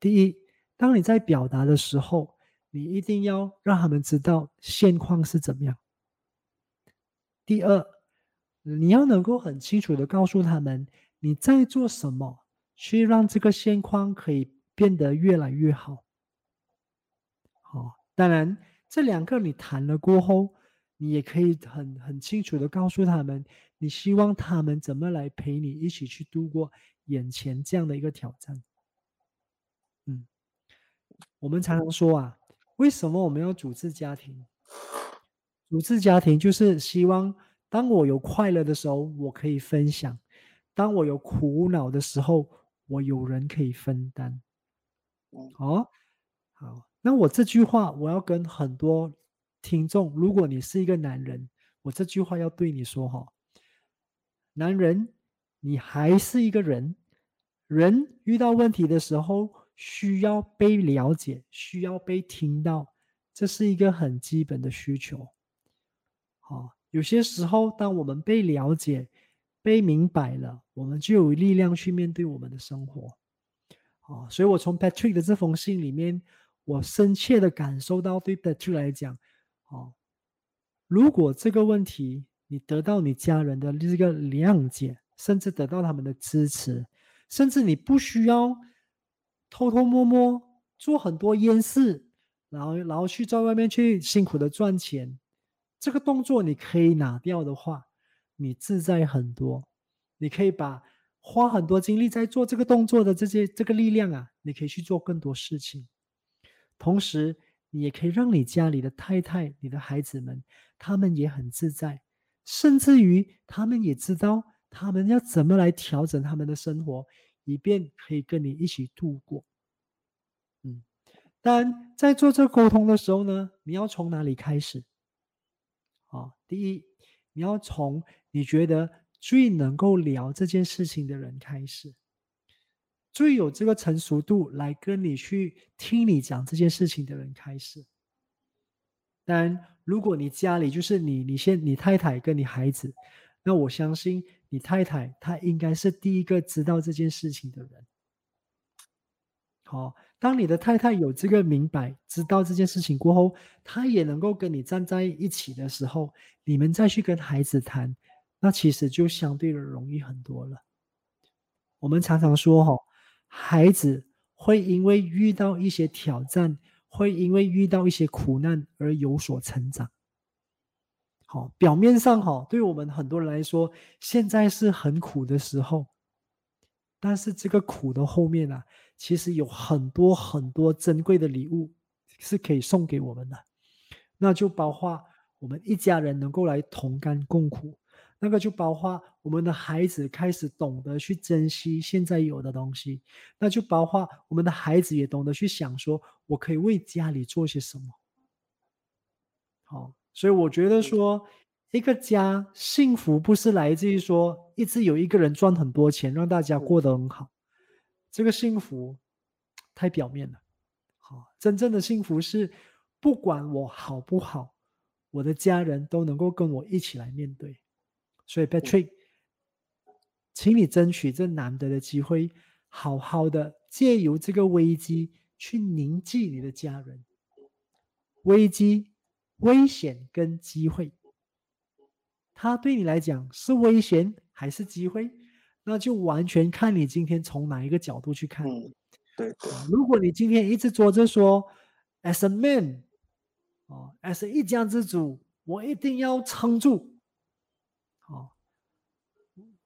第一，当你在表达的时候，你一定要让他们知道现况是怎么样。第二，你要能够很清楚的告诉他们你在做什么，去让这个现况可以变得越来越好。好，当然这两个你谈了过后，你也可以很很清楚的告诉他们，你希望他们怎么来陪你一起去度过。眼前这样的一个挑战，嗯，我们常常说啊，为什么我们要组织家庭？组织家庭就是希望，当我有快乐的时候，我可以分享；当我有苦恼的时候，我有人可以分担。哦，好，那我这句话我要跟很多听众，如果你是一个男人，我这句话要对你说哈，男人。你还是一个人，人遇到问题的时候需要被了解，需要被听到，这是一个很基本的需求。好，有些时候当我们被了解、被明白了，我们就有力量去面对我们的生活。好，所以我从 Patrick 的这封信里面，我深切的感受到，对 Patrick 来讲，哦，如果这个问题你得到你家人的这个谅解。甚至得到他们的支持，甚至你不需要偷偷摸摸做很多烟事，然后然后去在外面去辛苦的赚钱，这个动作你可以拿掉的话，你自在很多。你可以把花很多精力在做这个动作的这些这个力量啊，你可以去做更多事情。同时，你也可以让你家里的太太、你的孩子们，他们也很自在，甚至于他们也知道他们要怎么来调整他们的生活，以便可以跟你一起度过。嗯，当然在做这沟通的时候呢，你要从哪里开始？第一，你要从你觉得最能够聊这件事情的人开始，最有这个成熟度来跟你去听你讲这件事情的人开始。但如果你家里就是你，你先你太太跟你孩子，那我相信你太太她应该是第一个知道这件事情的人。好。当你的太太有这个明白、知道这件事情过后，她也能够跟你站在一起的时候，你们再去跟孩子谈，那其实就相对的容易很多了。我们常常说，哈，孩子会因为遇到一些挑战，会因为遇到一些苦难而有所成长。好，表面上哈，对我们很多人来说，现在是很苦的时候，但是这个苦的后面啊。其实有很多很多珍贵的礼物是可以送给我们的，那就包括我们一家人能够来同甘共苦，那个就包括我们的孩子开始懂得去珍惜现在有的东西，那就包括我们的孩子也懂得去想说，我可以为家里做些什么。好，所以我觉得说，一个家幸福不是来自于说一直有一个人赚很多钱，让大家过得很好。这个幸福太表面了，好，真正的幸福是不管我好不好，我的家人都能够跟我一起来面对。所以，Patrick，请你争取这难得的机会，好好的借由这个危机去凝聚你的家人。危机、危险跟机会，它对你来讲是危险还是机会？那就完全看你今天从哪一个角度去看。嗯，对对。如果你今天一直做着说，as a man，哦，as 一家之主，我一定要撑住。好，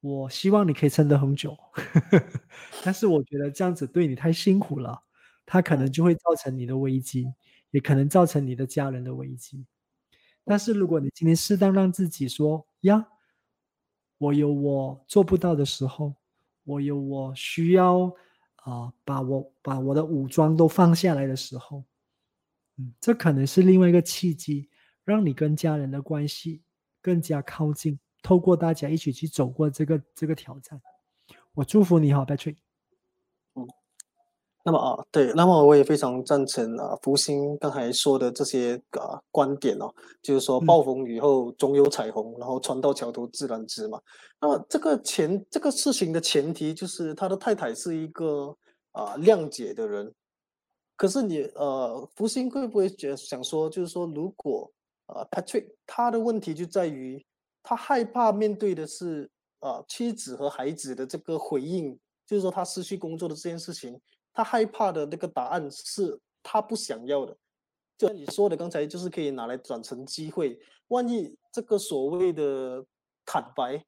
我希望你可以撑得很久。但是我觉得这样子对你太辛苦了，它可能就会造成你的危机，也可能造成你的家人的危机。但是如果你今天适当让自己说呀。我有我做不到的时候，我有我需要啊，把我把我的武装都放下来的时候，嗯，这可能是另外一个契机，让你跟家人的关系更加靠近。透过大家一起去走过这个这个挑战，我祝福你好，Patrick。那么啊，对，那么我也非常赞成啊，福星刚才说的这些啊观点哦，就是说暴风雨后总有彩虹，然后船到桥头自然直嘛。那么这个前这个事情的前提就是他的太太是一个啊谅解的人，可是你呃，福星会不会觉得想说，就是说如果啊 Patrick 他的问题就在于他害怕面对的是啊妻子和孩子的这个回应，就是说他失去工作的这件事情。他害怕的那个答案是他不想要的，就像你说的，刚才就是可以拿来转成机会。万一这个所谓的坦白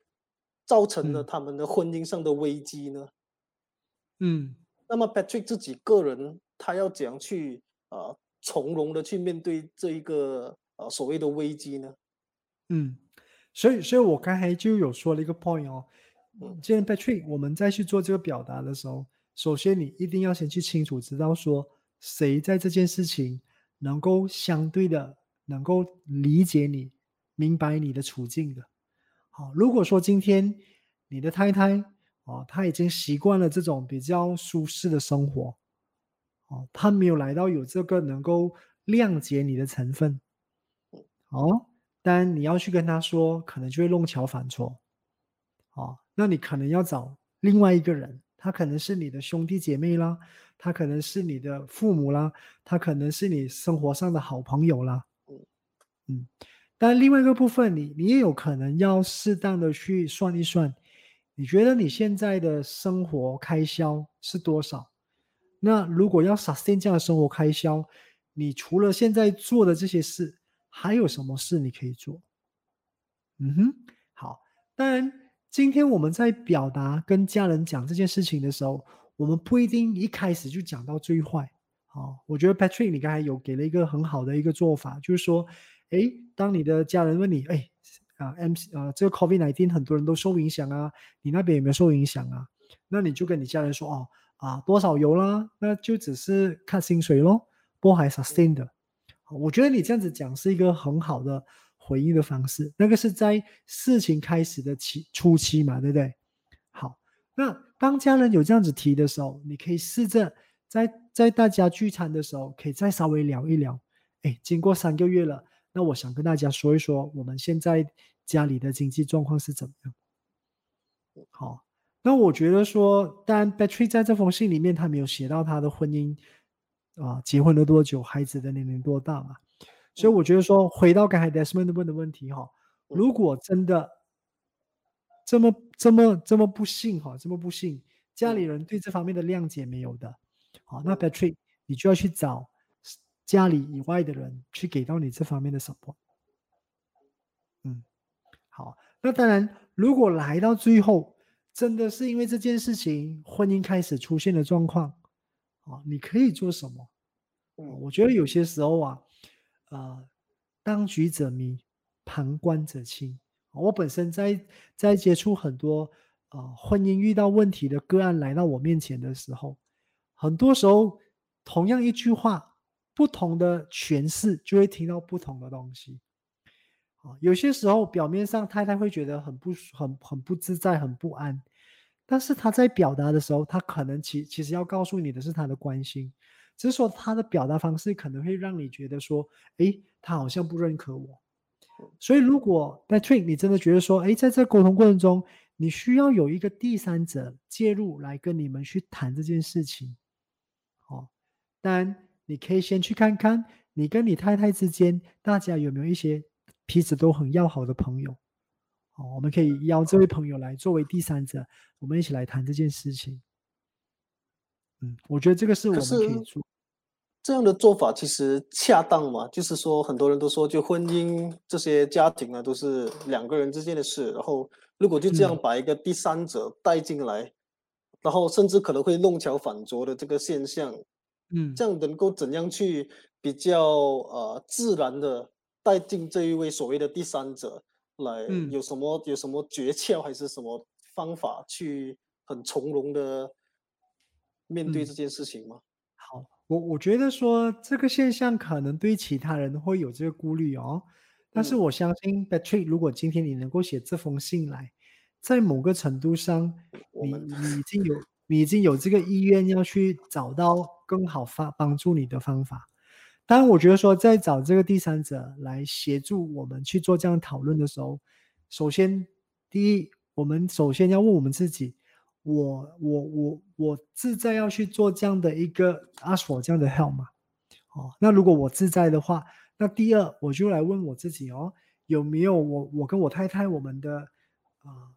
造成了他们的婚姻上的危机呢？嗯，那么 Patrick 自己个人他要怎样去呃从容的去面对这一个呃所谓的危机呢？嗯，所以所以我刚才就有说了一个 point 哦，既然 Patrick 我们再去做这个表达的时候。首先，你一定要先去清楚知道说，谁在这件事情能够相对的能够理解你、明白你的处境的。好，如果说今天你的太太哦，她已经习惯了这种比较舒适的生活，哦，她没有来到有这个能够谅解你的成分，哦，但你要去跟她说，可能就会弄巧反拙，哦，那你可能要找另外一个人。他可能是你的兄弟姐妹啦，他可能是你的父母啦，他可能是你生活上的好朋友啦。嗯，但另外一个部分，你你也有可能要适当的去算一算，你觉得你现在的生活开销是多少？那如果要 sustain 这样的生活开销，你除了现在做的这些事，还有什么事你可以做？嗯哼，好。当然，今天我们在表达跟家人讲这件事情的时候，我们不一定一开始就讲到最坏。好，我觉得 Patrick 你刚才有给了一个很好的一个做法，就是说，哎，当你的家人问你，哎，啊，M 啊，这个 COVID nineteen 很多人都受影响啊，你那边有没有受影响啊？那你就跟你家人说，哦，啊，多少有啦，那就只是看薪水咯，不还 sustain 的。我觉得你这样子讲是一个很好的。回应的方式，那个是在事情开始的期初期嘛，对不对？好，那当家人有这样子提的时候，你可以试着在在大家聚餐的时候，可以再稍微聊一聊。哎，经过三个月了，那我想跟大家说一说，我们现在家里的经济状况是怎么样？好，那我觉得说，当然 Battery 在这封信里面，他没有写到他的婚姻啊，结婚了多久，孩子的年龄多大嘛？所以我觉得说，回到刚才 Desmond 问的问题哈，如果真的这么这么这么不幸哈，这么不幸，家里人对这方面的谅解没有的，好，那 Patrick 你就要去找家里以外的人去给到你这方面的 support。嗯，好，那当然，如果来到最后，真的是因为这件事情，婚姻开始出现的状况，啊，你可以做什么？嗯，我觉得有些时候啊。啊，当局者迷，旁观者清。我本身在在接触很多啊婚姻遇到问题的个案来到我面前的时候，很多时候同样一句话，不同的诠释就会听到不同的东西。啊，有些时候表面上太太会觉得很不很很不自在、很不安，但是他在表达的时候，他可能其其实要告诉你的是他的关心。只是说他的表达方式可能会让你觉得说，哎，他好像不认可我。所以如果 Patrick 你真的觉得说，哎，在这沟通过程中，你需要有一个第三者介入来跟你们去谈这件事情，哦，当然你可以先去看看你跟你太太之间大家有没有一些彼此都很要好的朋友，哦，我们可以邀这位朋友来作为第三者，我们一起来谈这件事情。嗯，我觉得这个是我们可以做。这样的做法其实恰当嘛？就是说，很多人都说，就婚姻这些家庭呢，都是两个人之间的事。然后，如果就这样把一个第三者带进来，然后甚至可能会弄巧反拙的这个现象，嗯，这样能够怎样去比较呃自然的带进这一位所谓的第三者来？有什么有什么诀窍还是什么方法去很从容的？面对这件事情吗？好，我我觉得说这个现象可能对其他人会有这个顾虑哦，但是我相信 Patrick，如果今天你能够写这封信来，在某个程度上，你你已经有你已经有这个意愿要去找到更好发帮助你的方法。当然，我觉得说在找这个第三者来协助我们去做这样讨论的时候，首先第一，我们首先要问我们自己。我我我我自在要去做这样的一个 ask for 这样的 help 嘛？哦，那如果我自在的话，那第二我就来问我自己哦，有没有我我跟我太太我们的啊，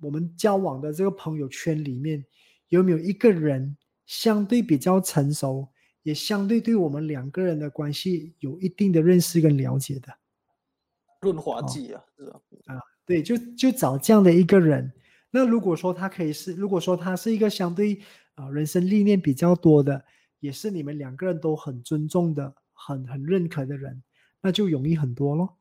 我们交往的这个朋友圈里面有没有一个人相对比较成熟，也相对对我们两个人的关系有一定的认识跟了解的润滑剂啊，是吧？啊，对，就就找这样的一个人。那如果说他可以是，如果说他是一个相对啊人生历练比较多的，也是你们两个人都很尊重的、很很认可的人，那就容易很多咯。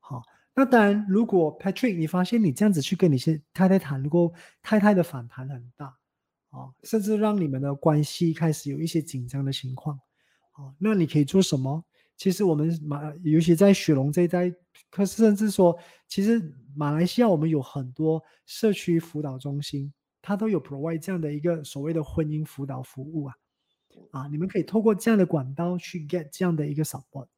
好，那当然，如果 Patrick 你发现你这样子去跟你先太太谈过，太太的反弹很大，啊，甚至让你们的关系开始有一些紧张的情况，啊，那你可以做什么？其实我们马，尤其在雪龙这一代，可是甚至说，其实马来西亚我们有很多社区辅导中心，它都有 provide 这样的一个所谓的婚姻辅导服务啊，啊，你们可以透过这样的管道去 get 这样的一个 support，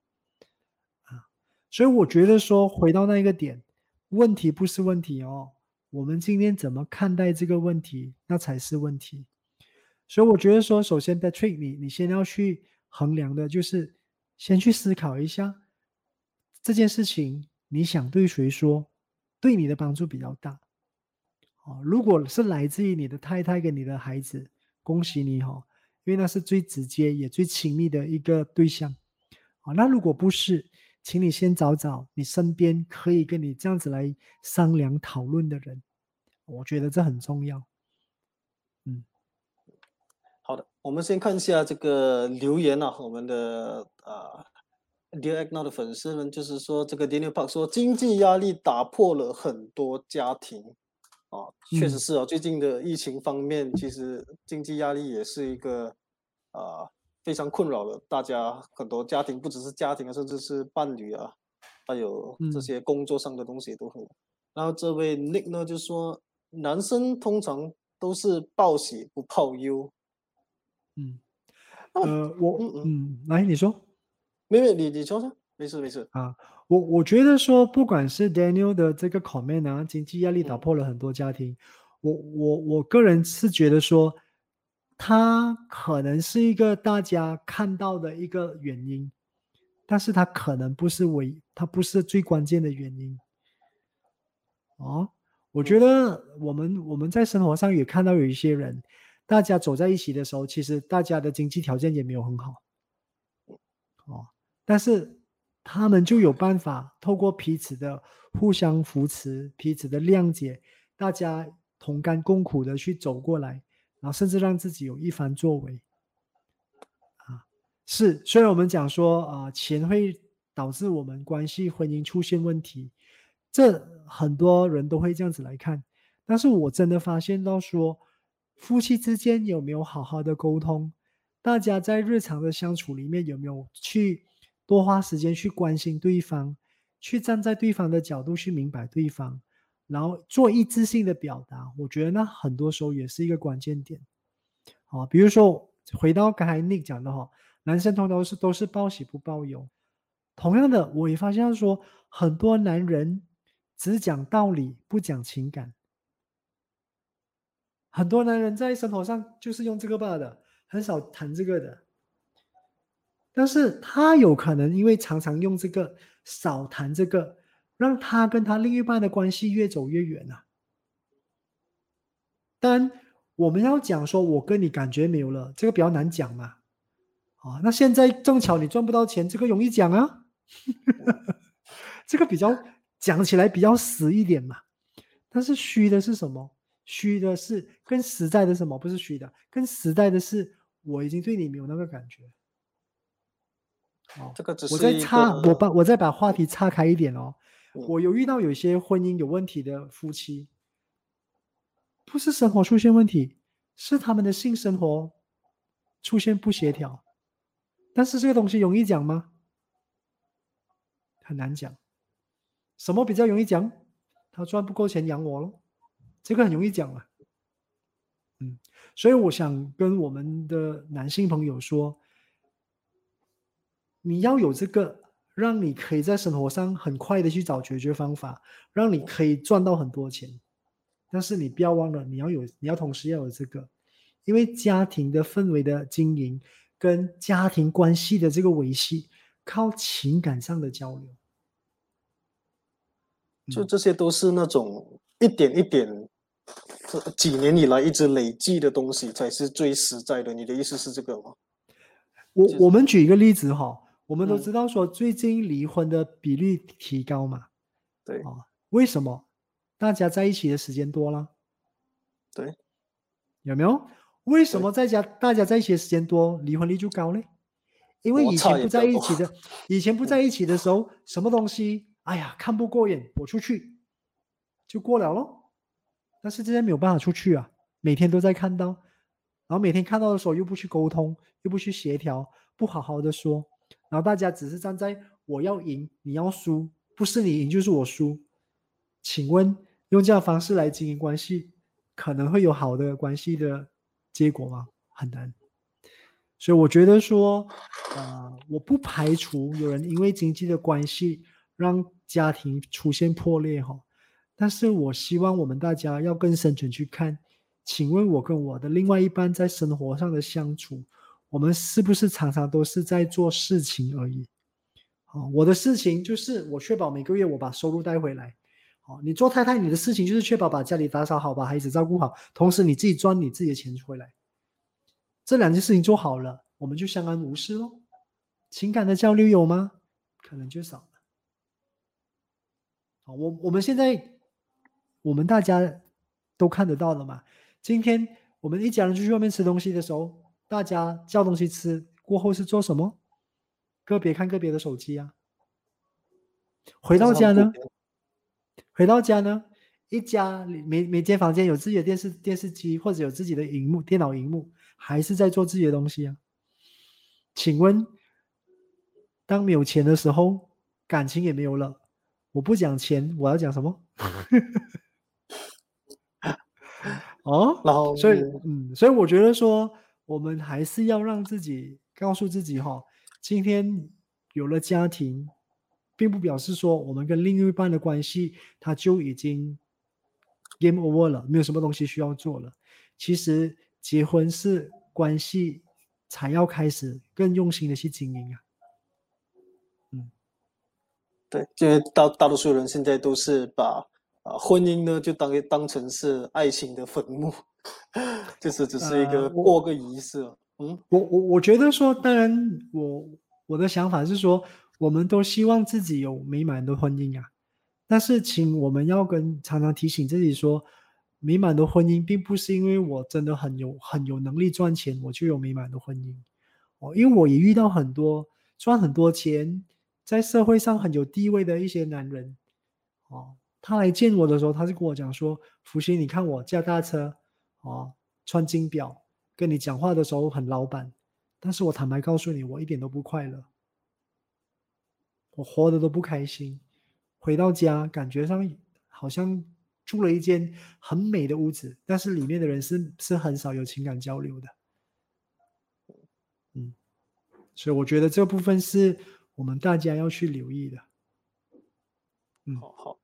啊，所以我觉得说回到那一个点，问题不是问题哦，我们今天怎么看待这个问题，那才是问题。所以我觉得说，首先 Patrick，你你先要去衡量的就是。先去思考一下这件事情，你想对谁说，对你的帮助比较大。哦，如果是来自于你的太太跟你的孩子，恭喜你哈，因为那是最直接也最亲密的一个对象。啊，那如果不是，请你先找找你身边可以跟你这样子来商量讨论的人，我觉得这很重要。嗯，好的，我们先看一下这个留言啊，我们的啊，Dear Agno 的粉丝们，就是说这个 Daniel Park 说经济压力打破了很多家庭，啊，确实嗯是啊，最近的疫情方面，其实经济压力也是一个啊非常困扰了大家很多家庭，不只是家庭啊，甚至是伴侣啊，还有这嗯些工作上的东西都会有。然后这位 Nick 呢就说，男生通常都是报喜不报忧。嗯，呃，我嗯嗯嗯，来你说。没有你你说说，没事没事。啊，我我觉得说，不管是 Daniel 的这个 comment 啊，经济压力打嗯破了很多家庭，我我我个人是觉得说，他可能是一个大家看到的一个原因，但是他可能不是唯，他不是最关键的原因。哦，我觉嗯得我们我们在生活上也看到有一些人，大家走在一起的时候，其实大家的经济条件也没有很好。哦，但是他们就有办法透过彼此的互相扶持、彼此的谅解，大家同甘共苦的去走过来，然后甚至让自己有一番作为。啊，是，虽然我们讲说啊、钱会导致我们关系、婚姻出现问题，这很多人都会这样子来看，但是我真的发现到说，夫妻之间有没有好好的沟通？大家在日常的相处里面有没有去多花时间去关心对方，去站在对方的角度去明白对方，然后做一致性的表达？我觉得那很多时候也是一个关键点。啊，比如说回到刚才 Nick 讲的哈，男生通常是都是报喜不报忧。同样的，我也发现说很多男人只讲道理不讲情感，很多男人在生活上就是用这个罢的。很少谈这个的，但是他有可能因为常常用这个，少谈这个，让他跟他另一半的关系越走越远啊。当然，我们要讲说，我跟你感觉没有了，这个比较难讲嘛。啊，那现在正巧你赚不到钱，这个容易讲啊，这个比较讲起来比较实一点嘛。但是虚的是什么？虚的是跟实在的什么？不是虚的，跟实在的是。我已经对你没有那个感觉。哦，这个只是我再一岔，我把我再把话题岔开一点哦。嗯我有遇到有些婚姻有问题的夫妻，不是生活出现问题，是他们的性生活出现不协调。但是这个东西容易讲吗？很难讲。什么比较容易讲？他赚不够钱养我咯，这个很容易讲啊。嗯，所以我想跟我们的男性朋友说，你要有这个，让你可以在生活上很快的去找解决方法，让你可以赚到很多钱。但是你不要忘了，你要有，你要同时要有这个，因为家庭的氛围的经营跟家庭关系的这个维系，靠情感上的交流。就这些都是那种一点一点，这几年以来一直累积的东西才是最实在的。你的意思是这个吗？我我们举一个例子哈，我们都嗯知道说最近离婚的比率提高嘛，对啊，为什么？大家在一起的时间多了，对，有没有？为什么在家大家在一起的时间多，离婚率就高嘞？因为以前不在一起的，以前不在一起的时候，什么东西，哎呀，看不过眼，我出去就过了咯。但是现在没有办法出去啊，每天都在看到，然后每天看到的时候又不去沟通，又不去协调，不好好的说，然后大家只是站在我要赢，你要输，不是你赢就是我输。请问用这样方式来经营关系，可能会有好的关系的结果吗？很难。所以我觉得说，呃，我不排除有人因为经济的关系让家庭出现破裂哈，但是我希望我们大家要更深层去看，请问我跟我的另外一半在生活上的相处，我们是不是常常都是在做事情而已？哦、我的事情就是我确保每个月我把收入带回来。哦、你做太太，你的事情就是确保把家里打扫好，把孩子照顾好，同时你自己赚你自己的钱回来。这两件事情做好了，我们就相安无事喽。情感的交流有吗？可能就少了。好，我我们现在我们大家都看得到了嘛。今天我们一家人出去外面吃东西的时候，大家叫东西吃过后是做什么？个别看个别的手机啊。回到家呢？回到家呢？一家每每间房间有自己的电视、电视机，或者有自己的荧幕、电脑荧幕，还是在做自己的东西啊？请问，当没有钱的时候，感情也没有了。我不讲钱，我要讲什么？哦，然后所以，嗯，所以我觉得说，我们还是要让自己告诉自己哈，今天有了家庭，并不表示说我们跟另一半的关系，他就已经。Game over 了，没有什么东西需要做了。其实结婚是关系才要开始更用心的去经营啊。嗯，对，因为大大多数人现在都是把啊婚姻呢就当当成是爱情的坟墓，就是只是一个过个仪式。嗯，我我我觉得说，当然我我的想法是说，我们都希望自己有美满的婚姻啊。但是，请我们要跟常常提醒自己说，美满的婚姻并不是因为我真的很有很有能力赚钱，我就有美满的婚姻。哦，因为我也遇到很多赚很多钱，在社会上很有地位的一些男人。哦，他来见我的时候，他就跟我讲说：“福星，你看我驾大车，哦，穿金表，跟你讲话的时候很老板。但是我坦白告诉你，我一点都不快乐，我活得都不开心。”回到家，感觉上好像住了一间很美的屋子，但是里面的人是是很少有情感交流的。嗯，所以我觉得这部分是我们大家要去留意的。嗯，好好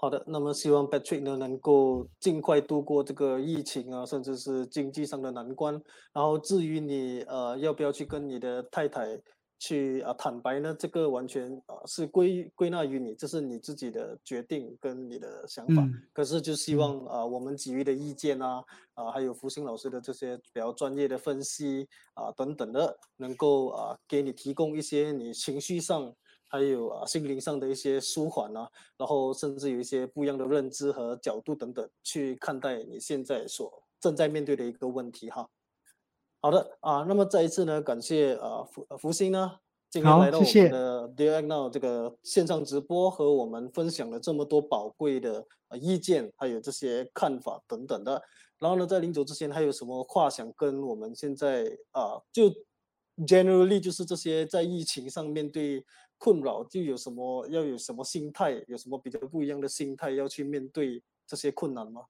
好的，那么希望 Patrick 呢能够尽快度过这个疫情啊，甚至是经济上的难关。然后至于你呃要不要去跟你的太太？去啊，坦白呢，这个完全啊是归归纳于你，这是你自己的决定跟你的想法。可是就希望啊，我们给予的意见啊，啊还有福星老师的这些比较专业的分析啊等等的，能够啊给你提供一些你情绪上还有啊心灵上的一些舒缓啊，然后甚至有一些不一样的认知和角度等等，去看待你现在所正在面对的一个问题哈。好的啊，那么再一次呢，感谢啊福福星呢，今天来到我们的 Dear Now 这个线上直播，和我们分享了这么多宝贵的意见，还有这些看法等等的。然后呢，在临走之前，还有什么话想跟我们现在啊，就 generally 就是这些在疫情上面对困扰，就有什么要有什么心态，有什么比较不一样的心态要去面对这些困难吗？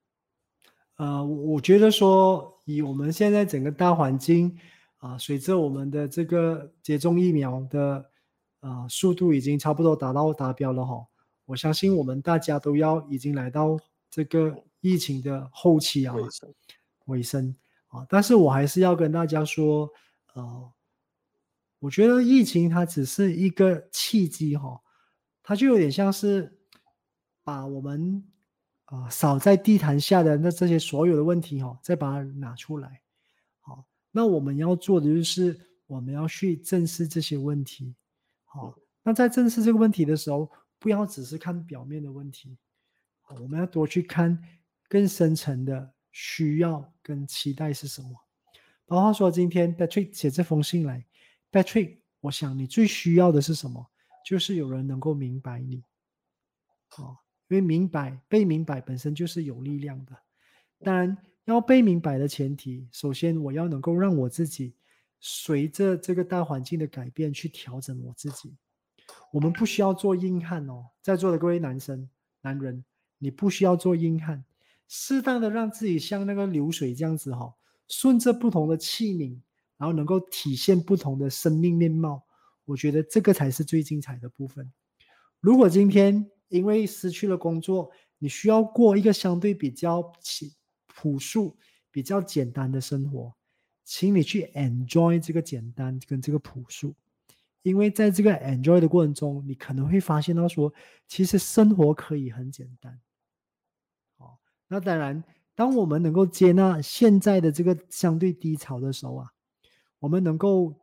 呃，我觉得说，以我们现在整个大环境啊，随着我们的这个接种疫苗的啊速度已经差不多达到达标了哈，我相信我们大家都要已经来到这个疫情的后期啊，尾声啊，但是我还是要跟大家说，呃，我觉得疫情它只是一个契机哈，它就有点像是把我们。啊，扫在地毯下的那这些所有的问题哈，再把它拿出来。好，那我们要做的就是我们要去正视这些问题。好，那在正视这个问题的时候，不要只是看表面的问题，我们要多去看更深层的需要跟期待是什么。包括说今天 Patrick 写这封信来，Patrick，我想你最需要的是什么？就是有人能够明白你。好。因为明白被明白本身就是有力量的，当然要被明白的前提，首先我要能够让我自己随着这个大环境的改变去调整我自己。我们不需要做硬汉哦，在座的各位男生、男人，你不需要做硬汉，适当的让自己像那个流水这样子哈，顺着不同的器皿，然后能够体现不同的生命面貌。我觉得这个才是最精彩的部分。如果今天，因为失去了工作，你需要过一个相对比较朴朴素、比较简单的生活，请你去 enjoy 这个简单跟这个朴素，因为在这个 enjoy 的过程中，你可能会发现到说，其实生活可以很简单。哦，那当然，当我们能够接纳现在的这个相对低潮的时候啊，我们能够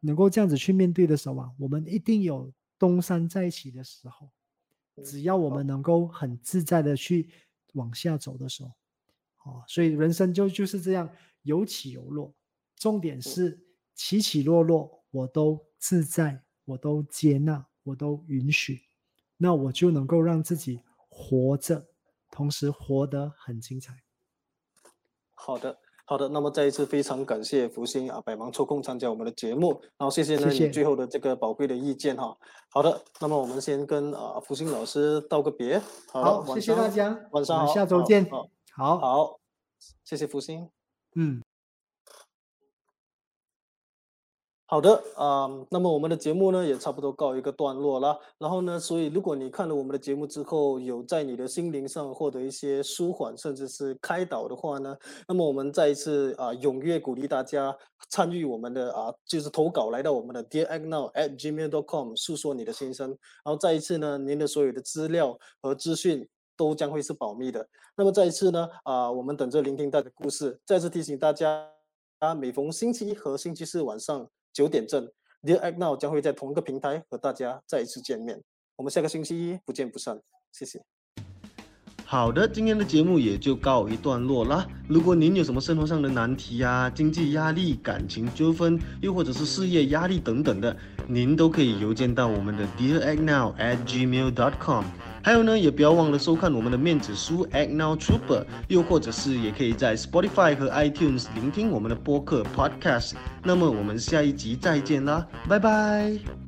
能够这样子去面对的时候啊，我们一定有东山再起的时候。只要我们能够很自在的去往下走的时候，哦，所以人生就就是这样有起有落，重点是起起落落我都自在，我都接纳，我都允许，那我就能够让自己活着，同时活得很精彩。好的。好的，那么再一次非常感谢福星啊，百忙抽空参加我们的节目，然后谢谢呢你最后的这个宝贵的意见哈。好的，那么我们先跟啊福星老师道个别。好，谢谢大家，晚上好，下周见。好，好，谢谢福星。嗯。好的啊，那么我们的节目呢也差不多告一个段落了。然后呢，所以如果你看了我们的节目之后，有在你的心灵上获得一些舒缓，甚至是开导的话呢，那么我们再一次啊踊跃鼓励大家参与我们的啊，就是投稿来到我们的 Dear Act Now at Gmail.com 诉说你的心声。然后再一次呢，您的所有的资料和资讯都将会是保密的。那么再一次呢啊，我们等着聆听大家的故事。再次提醒大家啊，每逢星期一和星期四晚上。九点正，Dear Act Now 将会在同一个平台和大家再一次见面。我们下个星期一不见不散，谢谢。好的，今天的节目也就告一段落啦。如果您有什么生活上的难题啊、经济压力、感情纠纷，又或者是事业压力等等的，您都可以邮件到我们的 Dear Act Now at gmail.com。还有呢，也不要忘了收看我们的面子书 Act Now Trooper，又或者是也可以在 Spotify 和 iTunes 聆听我们的播客 Podcast。那么我们下一集再见啦，拜拜。